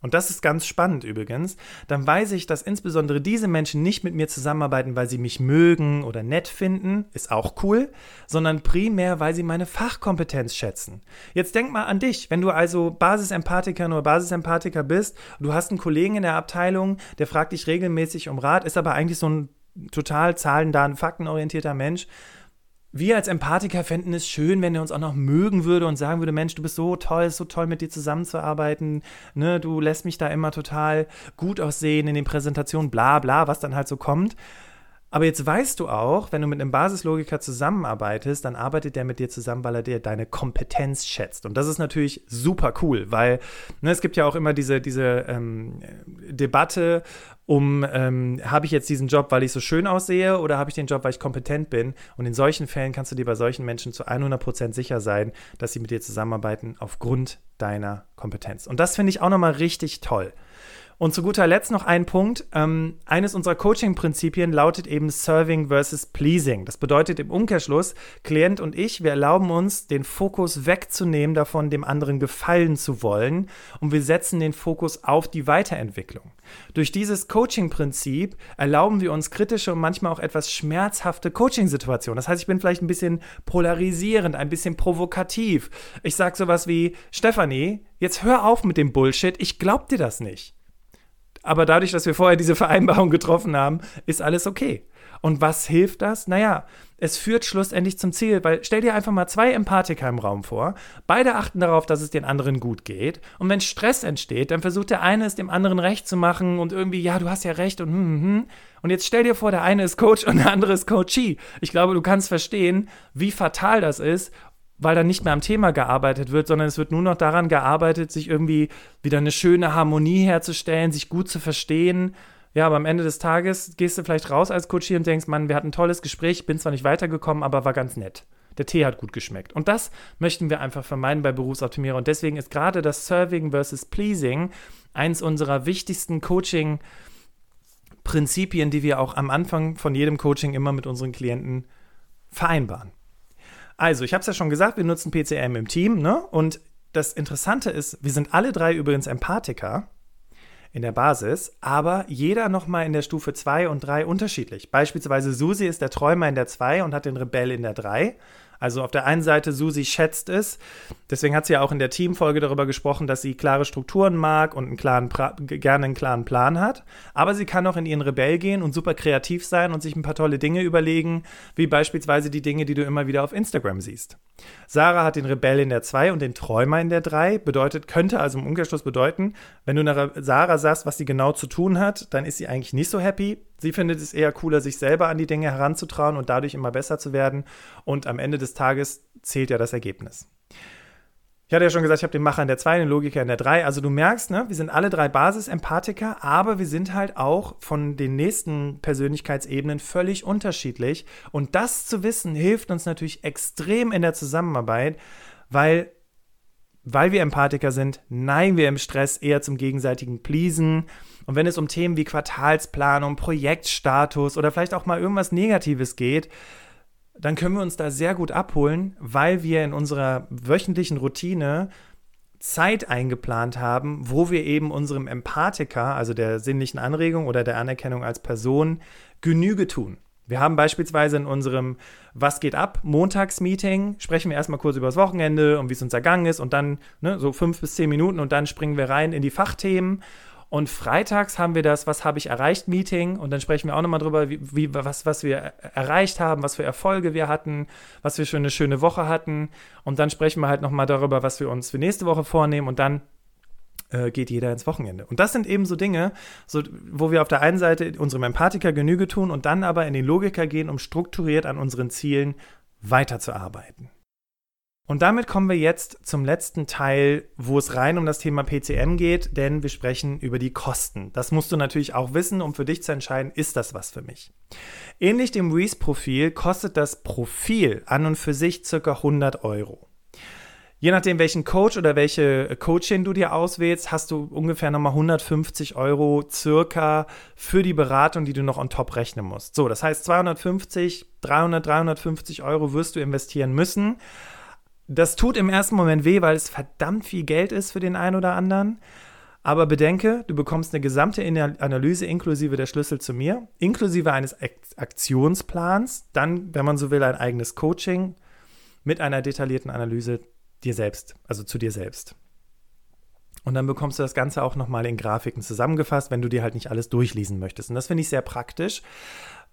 und das ist ganz spannend übrigens, dann weiß ich, dass insbesondere diese Menschen nicht mit mir zusammenarbeiten, weil sie mich mögen oder nett finden, ist auch cool, sondern primär, weil sie meine Fachkompetenz schätzen. Jetzt denk mal an dich, wenn du also Basisempathiker oder Basisempathiker bist, du hast einen Kollegen in der Abteilung, der fragt dich regelmäßig um Rat, ist aber eigentlich so ein total zahlen, daten, faktenorientierter Mensch, wir als Empathiker fänden es schön, wenn er uns auch noch mögen würde und sagen würde, Mensch, du bist so toll, ist so toll mit dir zusammenzuarbeiten, ne, du lässt mich da immer total gut aussehen in den Präsentationen, bla bla, was dann halt so kommt. Aber jetzt weißt du auch, wenn du mit einem Basislogiker zusammenarbeitest, dann arbeitet der mit dir zusammen, weil er dir deine Kompetenz schätzt. Und das ist natürlich super cool, weil ne, es gibt ja auch immer diese, diese ähm, Debatte um, ähm, habe ich jetzt diesen Job, weil ich so schön aussehe oder habe ich den Job, weil ich kompetent bin? Und in solchen Fällen kannst du dir bei solchen Menschen zu 100% sicher sein, dass sie mit dir zusammenarbeiten aufgrund deiner Kompetenz. Und das finde ich auch nochmal richtig toll. Und zu guter Letzt noch ein Punkt. Ähm, eines unserer Coaching-Prinzipien lautet eben Serving versus Pleasing. Das bedeutet im Umkehrschluss, Klient und ich, wir erlauben uns, den Fokus wegzunehmen, davon dem anderen gefallen zu wollen. Und wir setzen den Fokus auf die Weiterentwicklung. Durch dieses Coaching-Prinzip erlauben wir uns kritische und manchmal auch etwas schmerzhafte Coaching-Situationen. Das heißt, ich bin vielleicht ein bisschen polarisierend, ein bisschen provokativ. Ich sage sowas wie, Stefanie, jetzt hör auf mit dem Bullshit, ich glaub dir das nicht. Aber dadurch, dass wir vorher diese Vereinbarung getroffen haben, ist alles okay. Und was hilft das? Naja, es führt schlussendlich zum Ziel, weil stell dir einfach mal zwei Empathiker im Raum vor. Beide achten darauf, dass es den anderen gut geht. Und wenn Stress entsteht, dann versucht der eine es dem anderen recht zu machen und irgendwie, ja, du hast ja recht und hm, hm, hm. Und jetzt stell dir vor, der eine ist Coach und der andere ist Coachee. Ich glaube, du kannst verstehen, wie fatal das ist weil dann nicht mehr am Thema gearbeitet wird, sondern es wird nur noch daran gearbeitet, sich irgendwie wieder eine schöne Harmonie herzustellen, sich gut zu verstehen. Ja, aber am Ende des Tages gehst du vielleicht raus als Coach und denkst, Mann, wir hatten ein tolles Gespräch, bin zwar nicht weitergekommen, aber war ganz nett. Der Tee hat gut geschmeckt. Und das möchten wir einfach vermeiden bei Berufsoptimierer. Und deswegen ist gerade das Serving versus Pleasing eins unserer wichtigsten Coaching-Prinzipien, die wir auch am Anfang von jedem Coaching immer mit unseren Klienten vereinbaren. Also, ich habe es ja schon gesagt, wir nutzen PCM im Team, ne? Und das Interessante ist, wir sind alle drei übrigens Empathiker in der Basis, aber jeder nochmal in der Stufe 2 und 3 unterschiedlich. Beispielsweise Susi ist der Träumer in der 2 und hat den Rebell in der 3. Also auf der einen Seite, Susi schätzt es. Deswegen hat sie ja auch in der Teamfolge darüber gesprochen, dass sie klare Strukturen mag und einen klaren gerne einen klaren Plan hat. Aber sie kann auch in ihren Rebell gehen und super kreativ sein und sich ein paar tolle Dinge überlegen, wie beispielsweise die Dinge, die du immer wieder auf Instagram siehst. Sarah hat den Rebell in der 2 und den Träumer in der 3. Bedeutet, könnte also im Umkehrschluss bedeuten, wenn du nach Sarah sagst, was sie genau zu tun hat, dann ist sie eigentlich nicht so happy. Sie findet es eher cooler, sich selber an die Dinge heranzutrauen und dadurch immer besser zu werden. Und am Ende des Tages zählt ja das Ergebnis. Ich hatte ja schon gesagt, ich habe den Macher in der 2, den Logiker in der 3. Also du merkst, ne, wir sind alle drei Basis-Empathiker, aber wir sind halt auch von den nächsten Persönlichkeitsebenen völlig unterschiedlich. Und das zu wissen, hilft uns natürlich extrem in der Zusammenarbeit, weil, weil wir Empathiker sind, neigen wir im Stress eher zum gegenseitigen Pleasen. Und wenn es um Themen wie Quartalsplanung, Projektstatus oder vielleicht auch mal irgendwas Negatives geht, dann können wir uns da sehr gut abholen, weil wir in unserer wöchentlichen Routine Zeit eingeplant haben, wo wir eben unserem Empathiker, also der sinnlichen Anregung oder der Anerkennung als Person, Genüge tun. Wir haben beispielsweise in unserem Was geht ab Montagsmeeting, sprechen wir erstmal kurz über das Wochenende und wie es uns ergangen ist und dann ne, so fünf bis zehn Minuten und dann springen wir rein in die Fachthemen und freitags haben wir das Was habe ich erreicht Meeting und dann sprechen wir auch nochmal drüber, wie, wie, was, was wir erreicht haben, was für Erfolge wir hatten, was wir für eine schöne Woche hatten. Und dann sprechen wir halt nochmal darüber, was wir uns für nächste Woche vornehmen und dann äh, geht jeder ins Wochenende. Und das sind eben so Dinge, so, wo wir auf der einen Seite unserem Empathiker Genüge tun und dann aber in den Logiker gehen, um strukturiert an unseren Zielen weiterzuarbeiten. Und damit kommen wir jetzt zum letzten Teil, wo es rein um das Thema PCM geht, denn wir sprechen über die Kosten. Das musst du natürlich auch wissen, um für dich zu entscheiden, ist das was für mich. Ähnlich dem Reese-Profil kostet das Profil an und für sich ca. 100 Euro. Je nachdem, welchen Coach oder welche Coachin du dir auswählst, hast du ungefähr nochmal 150 Euro circa für die Beratung, die du noch on top rechnen musst. So, das heißt 250, 300, 350 Euro wirst du investieren müssen. Das tut im ersten Moment weh, weil es verdammt viel Geld ist für den einen oder anderen. Aber bedenke, du bekommst eine gesamte Analyse inklusive der Schlüssel zu mir, inklusive eines Aktionsplans, dann, wenn man so will, ein eigenes Coaching mit einer detaillierten Analyse dir selbst, also zu dir selbst. Und dann bekommst du das Ganze auch nochmal in Grafiken zusammengefasst, wenn du dir halt nicht alles durchlesen möchtest. Und das finde ich sehr praktisch,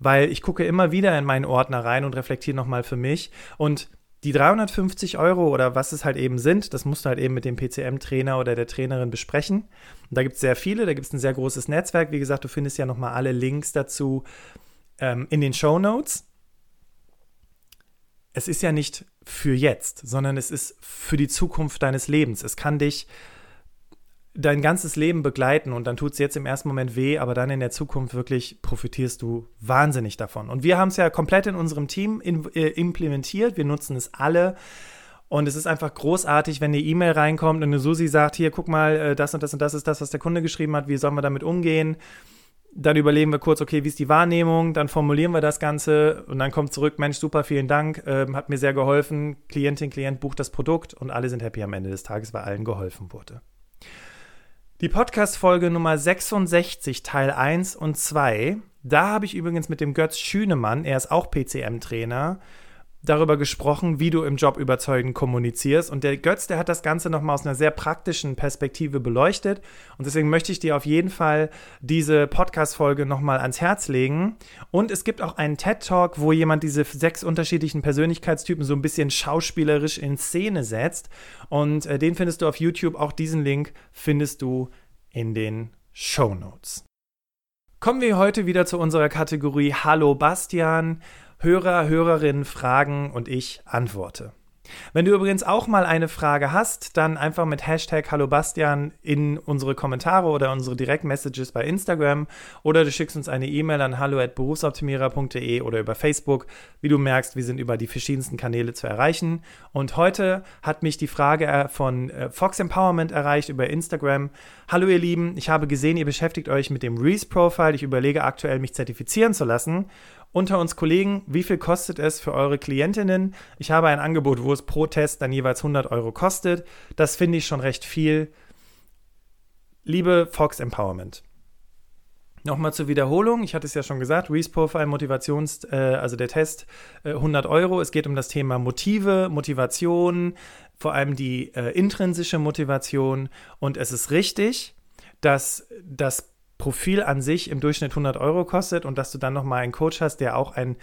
weil ich gucke immer wieder in meinen Ordner rein und reflektiere nochmal für mich. Und die 350 Euro oder was es halt eben sind, das musst du halt eben mit dem PCM-Trainer oder der Trainerin besprechen. Und da gibt es sehr viele, da gibt es ein sehr großes Netzwerk. Wie gesagt, du findest ja nochmal alle Links dazu ähm, in den Show Notes. Es ist ja nicht für jetzt, sondern es ist für die Zukunft deines Lebens. Es kann dich dein ganzes Leben begleiten und dann tut es jetzt im ersten Moment weh, aber dann in der Zukunft wirklich profitierst du wahnsinnig davon. Und wir haben es ja komplett in unserem Team in, äh, implementiert. Wir nutzen es alle. Und es ist einfach großartig, wenn eine E-Mail reinkommt und eine Susi sagt, hier, guck mal, äh, das und das und das ist das, was der Kunde geschrieben hat, wie sollen wir damit umgehen? Dann überlegen wir kurz, okay, wie ist die Wahrnehmung? Dann formulieren wir das Ganze und dann kommt zurück, Mensch, super, vielen Dank, äh, hat mir sehr geholfen. Klientin, Klient bucht das Produkt und alle sind happy am Ende des Tages, weil allen geholfen wurde. Die Podcast-Folge Nummer 66, Teil 1 und 2, da habe ich übrigens mit dem Götz Schünemann, er ist auch PCM-Trainer, darüber gesprochen, wie du im Job überzeugend kommunizierst. Und der Götz, der hat das Ganze nochmal aus einer sehr praktischen Perspektive beleuchtet. Und deswegen möchte ich dir auf jeden Fall diese Podcast-Folge nochmal ans Herz legen. Und es gibt auch einen TED-Talk, wo jemand diese sechs unterschiedlichen Persönlichkeitstypen so ein bisschen schauspielerisch in Szene setzt. Und äh, den findest du auf YouTube. Auch diesen Link findest du in den Show Notes. Kommen wir heute wieder zu unserer Kategorie Hallo Bastian. Hörer, Hörerinnen fragen und ich antworte. Wenn du übrigens auch mal eine Frage hast, dann einfach mit Hashtag Hallo Bastian in unsere Kommentare oder unsere Direktmessages bei Instagram oder du schickst uns eine E-Mail an hallo@berufsoptimierer.de oder über Facebook. Wie du merkst, wir sind über die verschiedensten Kanäle zu erreichen. Und heute hat mich die Frage äh, von äh, Fox Empowerment erreicht über Instagram. Hallo ihr Lieben, ich habe gesehen, ihr beschäftigt euch mit dem Reese Profile. Ich überlege aktuell, mich zertifizieren zu lassen unter uns Kollegen, wie viel kostet es für eure Klientinnen? Ich habe ein Angebot, wo es pro Test dann jeweils 100 Euro kostet. Das finde ich schon recht viel. Liebe Fox Empowerment. Nochmal zur Wiederholung, ich hatte es ja schon gesagt, Reese Profile Motivations, äh, also der Test äh, 100 Euro. Es geht um das Thema Motive, Motivation, vor allem die äh, intrinsische Motivation. Und es ist richtig, dass das Profil an sich im Durchschnitt 100 Euro kostet und dass du dann nochmal einen Coach hast, der auch ein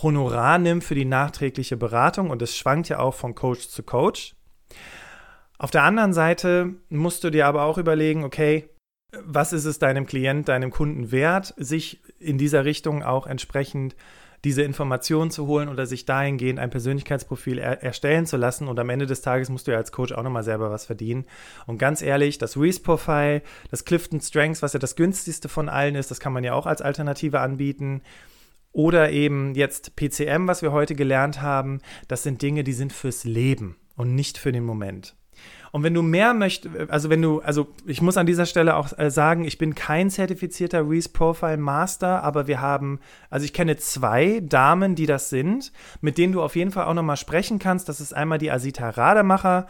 Honorar nimmt für die nachträgliche Beratung und es schwankt ja auch von Coach zu Coach. Auf der anderen Seite musst du dir aber auch überlegen, okay, was ist es deinem Klient, deinem Kunden wert, sich in dieser Richtung auch entsprechend diese Informationen zu holen oder sich dahingehend ein Persönlichkeitsprofil er erstellen zu lassen. Und am Ende des Tages musst du ja als Coach auch nochmal selber was verdienen. Und ganz ehrlich, das Reese-Profile, das Clifton Strengths, was ja das günstigste von allen ist, das kann man ja auch als Alternative anbieten. Oder eben jetzt PCM, was wir heute gelernt haben, das sind Dinge, die sind fürs Leben und nicht für den Moment. Und wenn du mehr möchtest, also wenn du, also ich muss an dieser Stelle auch äh, sagen, ich bin kein zertifizierter Reese Profile Master, aber wir haben, also ich kenne zwei Damen, die das sind, mit denen du auf jeden Fall auch nochmal sprechen kannst. Das ist einmal die Asita Rademacher,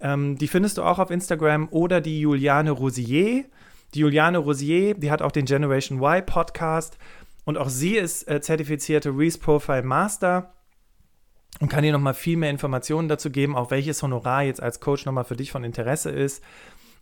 ähm, die findest du auch auf Instagram, oder die Juliane Rosier. Die Juliane Rosier, die hat auch den Generation Y Podcast und auch sie ist äh, zertifizierte Reese Profile Master und kann dir nochmal viel mehr Informationen dazu geben, auch welches Honorar jetzt als Coach nochmal für dich von Interesse ist.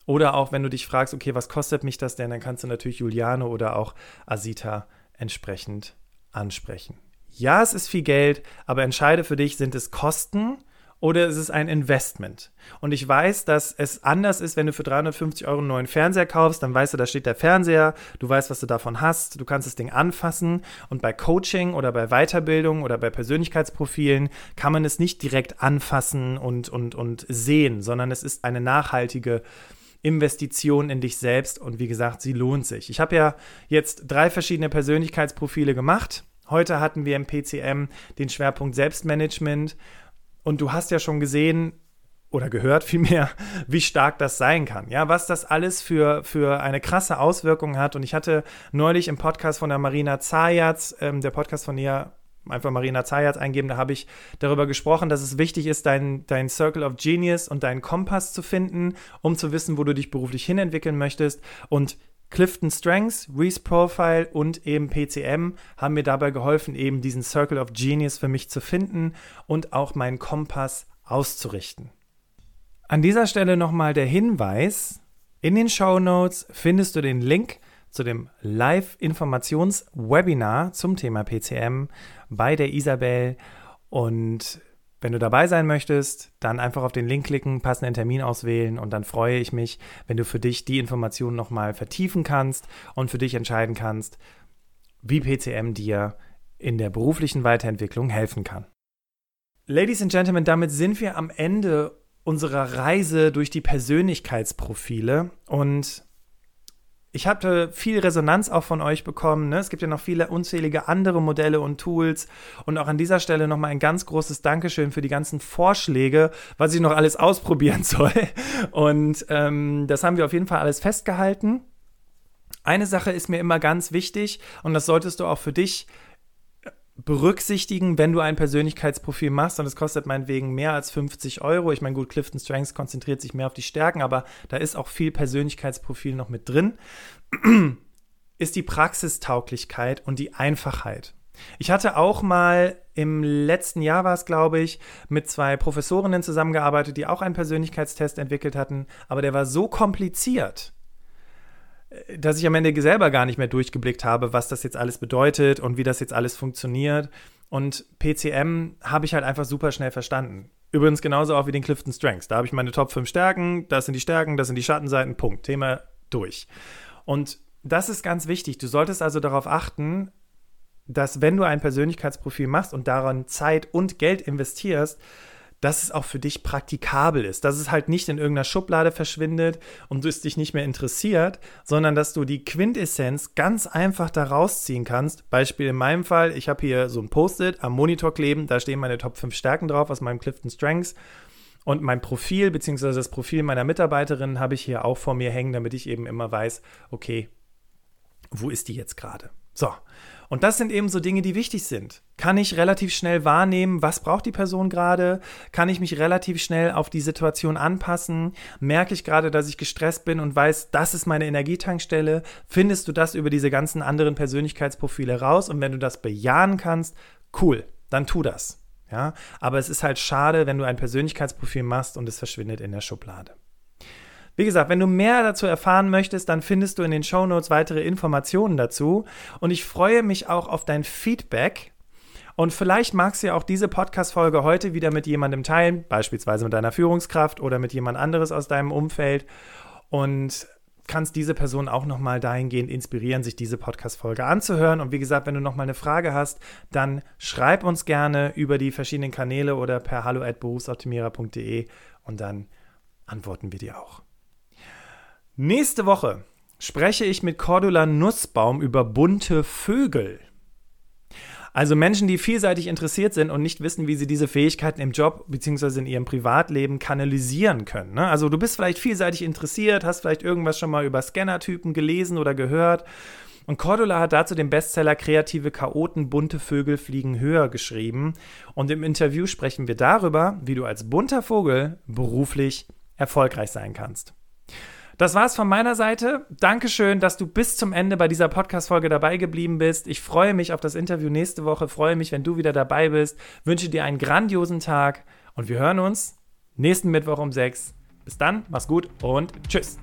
Oder auch, wenn du dich fragst, okay, was kostet mich das denn, dann kannst du natürlich Juliane oder auch Asita entsprechend ansprechen. Ja, es ist viel Geld, aber entscheide für dich, sind es Kosten oder ist es ein Investment? Und ich weiß, dass es anders ist, wenn du für 350 Euro einen neuen Fernseher kaufst, dann weißt du, da steht der Fernseher, du weißt, was du davon hast, du kannst das Ding anfassen und bei Coaching oder bei Weiterbildung oder bei Persönlichkeitsprofilen kann man es nicht direkt anfassen und, und, und sehen, sondern es ist eine nachhaltige Investition in dich selbst und wie gesagt, sie lohnt sich. Ich habe ja jetzt drei verschiedene Persönlichkeitsprofile gemacht. Heute hatten wir im PCM den Schwerpunkt Selbstmanagement und du hast ja schon gesehen oder gehört vielmehr, wie stark das sein kann. Ja, was das alles für, für eine krasse Auswirkung hat. Und ich hatte neulich im Podcast von der Marina Zayatz, ähm, der Podcast von ihr, einfach Marina Zayatz eingeben, da habe ich darüber gesprochen, dass es wichtig ist, dein, dein Circle of Genius und deinen Kompass zu finden, um zu wissen, wo du dich beruflich hinentwickeln möchtest. Und Clifton Strengths, Reese Profile und eben PCM haben mir dabei geholfen, eben diesen Circle of Genius für mich zu finden und auch meinen Kompass auszurichten. An dieser Stelle nochmal der Hinweis, in den Show Notes findest du den Link zu dem Live-Informations-Webinar zum Thema PCM bei der Isabel und wenn du dabei sein möchtest, dann einfach auf den Link klicken, passenden Termin auswählen und dann freue ich mich, wenn du für dich die Informationen nochmal vertiefen kannst und für dich entscheiden kannst, wie PCM dir in der beruflichen Weiterentwicklung helfen kann. Ladies and Gentlemen, damit sind wir am Ende unserer Reise durch die Persönlichkeitsprofile und ich hatte viel Resonanz auch von euch bekommen. Ne? Es gibt ja noch viele unzählige andere Modelle und Tools. Und auch an dieser Stelle nochmal ein ganz großes Dankeschön für die ganzen Vorschläge, was ich noch alles ausprobieren soll. Und ähm, das haben wir auf jeden Fall alles festgehalten. Eine Sache ist mir immer ganz wichtig und das solltest du auch für dich berücksichtigen, wenn du ein Persönlichkeitsprofil machst und es kostet meinetwegen mehr als 50 Euro. Ich meine, gut, Clifton Strengths konzentriert sich mehr auf die Stärken, aber da ist auch viel Persönlichkeitsprofil noch mit drin, ist die Praxistauglichkeit und die Einfachheit. Ich hatte auch mal im letzten Jahr war es, glaube ich, mit zwei Professorinnen zusammengearbeitet, die auch einen Persönlichkeitstest entwickelt hatten, aber der war so kompliziert, dass ich am Ende selber gar nicht mehr durchgeblickt habe, was das jetzt alles bedeutet und wie das jetzt alles funktioniert. Und PCM habe ich halt einfach super schnell verstanden. Übrigens genauso auch wie den Clifton Strengths. Da habe ich meine Top 5 Stärken, das sind die Stärken, das sind die Schattenseiten, Punkt. Thema durch. Und das ist ganz wichtig. Du solltest also darauf achten, dass wenn du ein Persönlichkeitsprofil machst und daran Zeit und Geld investierst, dass es auch für dich praktikabel ist, dass es halt nicht in irgendeiner Schublade verschwindet und du es dich nicht mehr interessiert, sondern dass du die Quintessenz ganz einfach da rausziehen kannst. Beispiel in meinem Fall, ich habe hier so ein Post-it am Monitor kleben, da stehen meine Top 5 Stärken drauf aus meinem Clifton Strengths. Und mein Profil, beziehungsweise das Profil meiner Mitarbeiterin, habe ich hier auch vor mir hängen, damit ich eben immer weiß, okay, wo ist die jetzt gerade? So, und das sind eben so Dinge, die wichtig sind. Kann ich relativ schnell wahrnehmen, was braucht die Person gerade? Kann ich mich relativ schnell auf die Situation anpassen? Merke ich gerade, dass ich gestresst bin und weiß, das ist meine Energietankstelle? Findest du das über diese ganzen anderen Persönlichkeitsprofile raus? Und wenn du das bejahen kannst, cool, dann tu das. Ja, aber es ist halt schade, wenn du ein Persönlichkeitsprofil machst und es verschwindet in der Schublade. Wie gesagt, wenn du mehr dazu erfahren möchtest, dann findest du in den Show Notes weitere Informationen dazu. Und ich freue mich auch auf dein Feedback. Und vielleicht magst du ja auch diese Podcast-Folge heute wieder mit jemandem teilen, beispielsweise mit deiner Führungskraft oder mit jemand anderes aus deinem Umfeld. Und kannst diese Person auch nochmal dahingehend inspirieren, sich diese Podcast-Folge anzuhören. Und wie gesagt, wenn du nochmal eine Frage hast, dann schreib uns gerne über die verschiedenen Kanäle oder per hallo@berufsoptimierer.de und dann antworten wir dir auch. Nächste Woche spreche ich mit Cordula Nussbaum über bunte Vögel. Also Menschen, die vielseitig interessiert sind und nicht wissen, wie sie diese Fähigkeiten im Job bzw. in ihrem Privatleben kanalisieren können. Ne? Also du bist vielleicht vielseitig interessiert, hast vielleicht irgendwas schon mal über Scannertypen gelesen oder gehört. Und Cordula hat dazu den Bestseller Kreative Chaoten, bunte Vögel fliegen höher geschrieben. Und im Interview sprechen wir darüber, wie du als bunter Vogel beruflich erfolgreich sein kannst. Das war's von meiner Seite. Dankeschön, dass du bis zum Ende bei dieser Podcast-Folge dabei geblieben bist. Ich freue mich auf das Interview nächste Woche, freue mich, wenn du wieder dabei bist, wünsche dir einen grandiosen Tag und wir hören uns nächsten Mittwoch um 6. Bis dann, mach's gut und tschüss.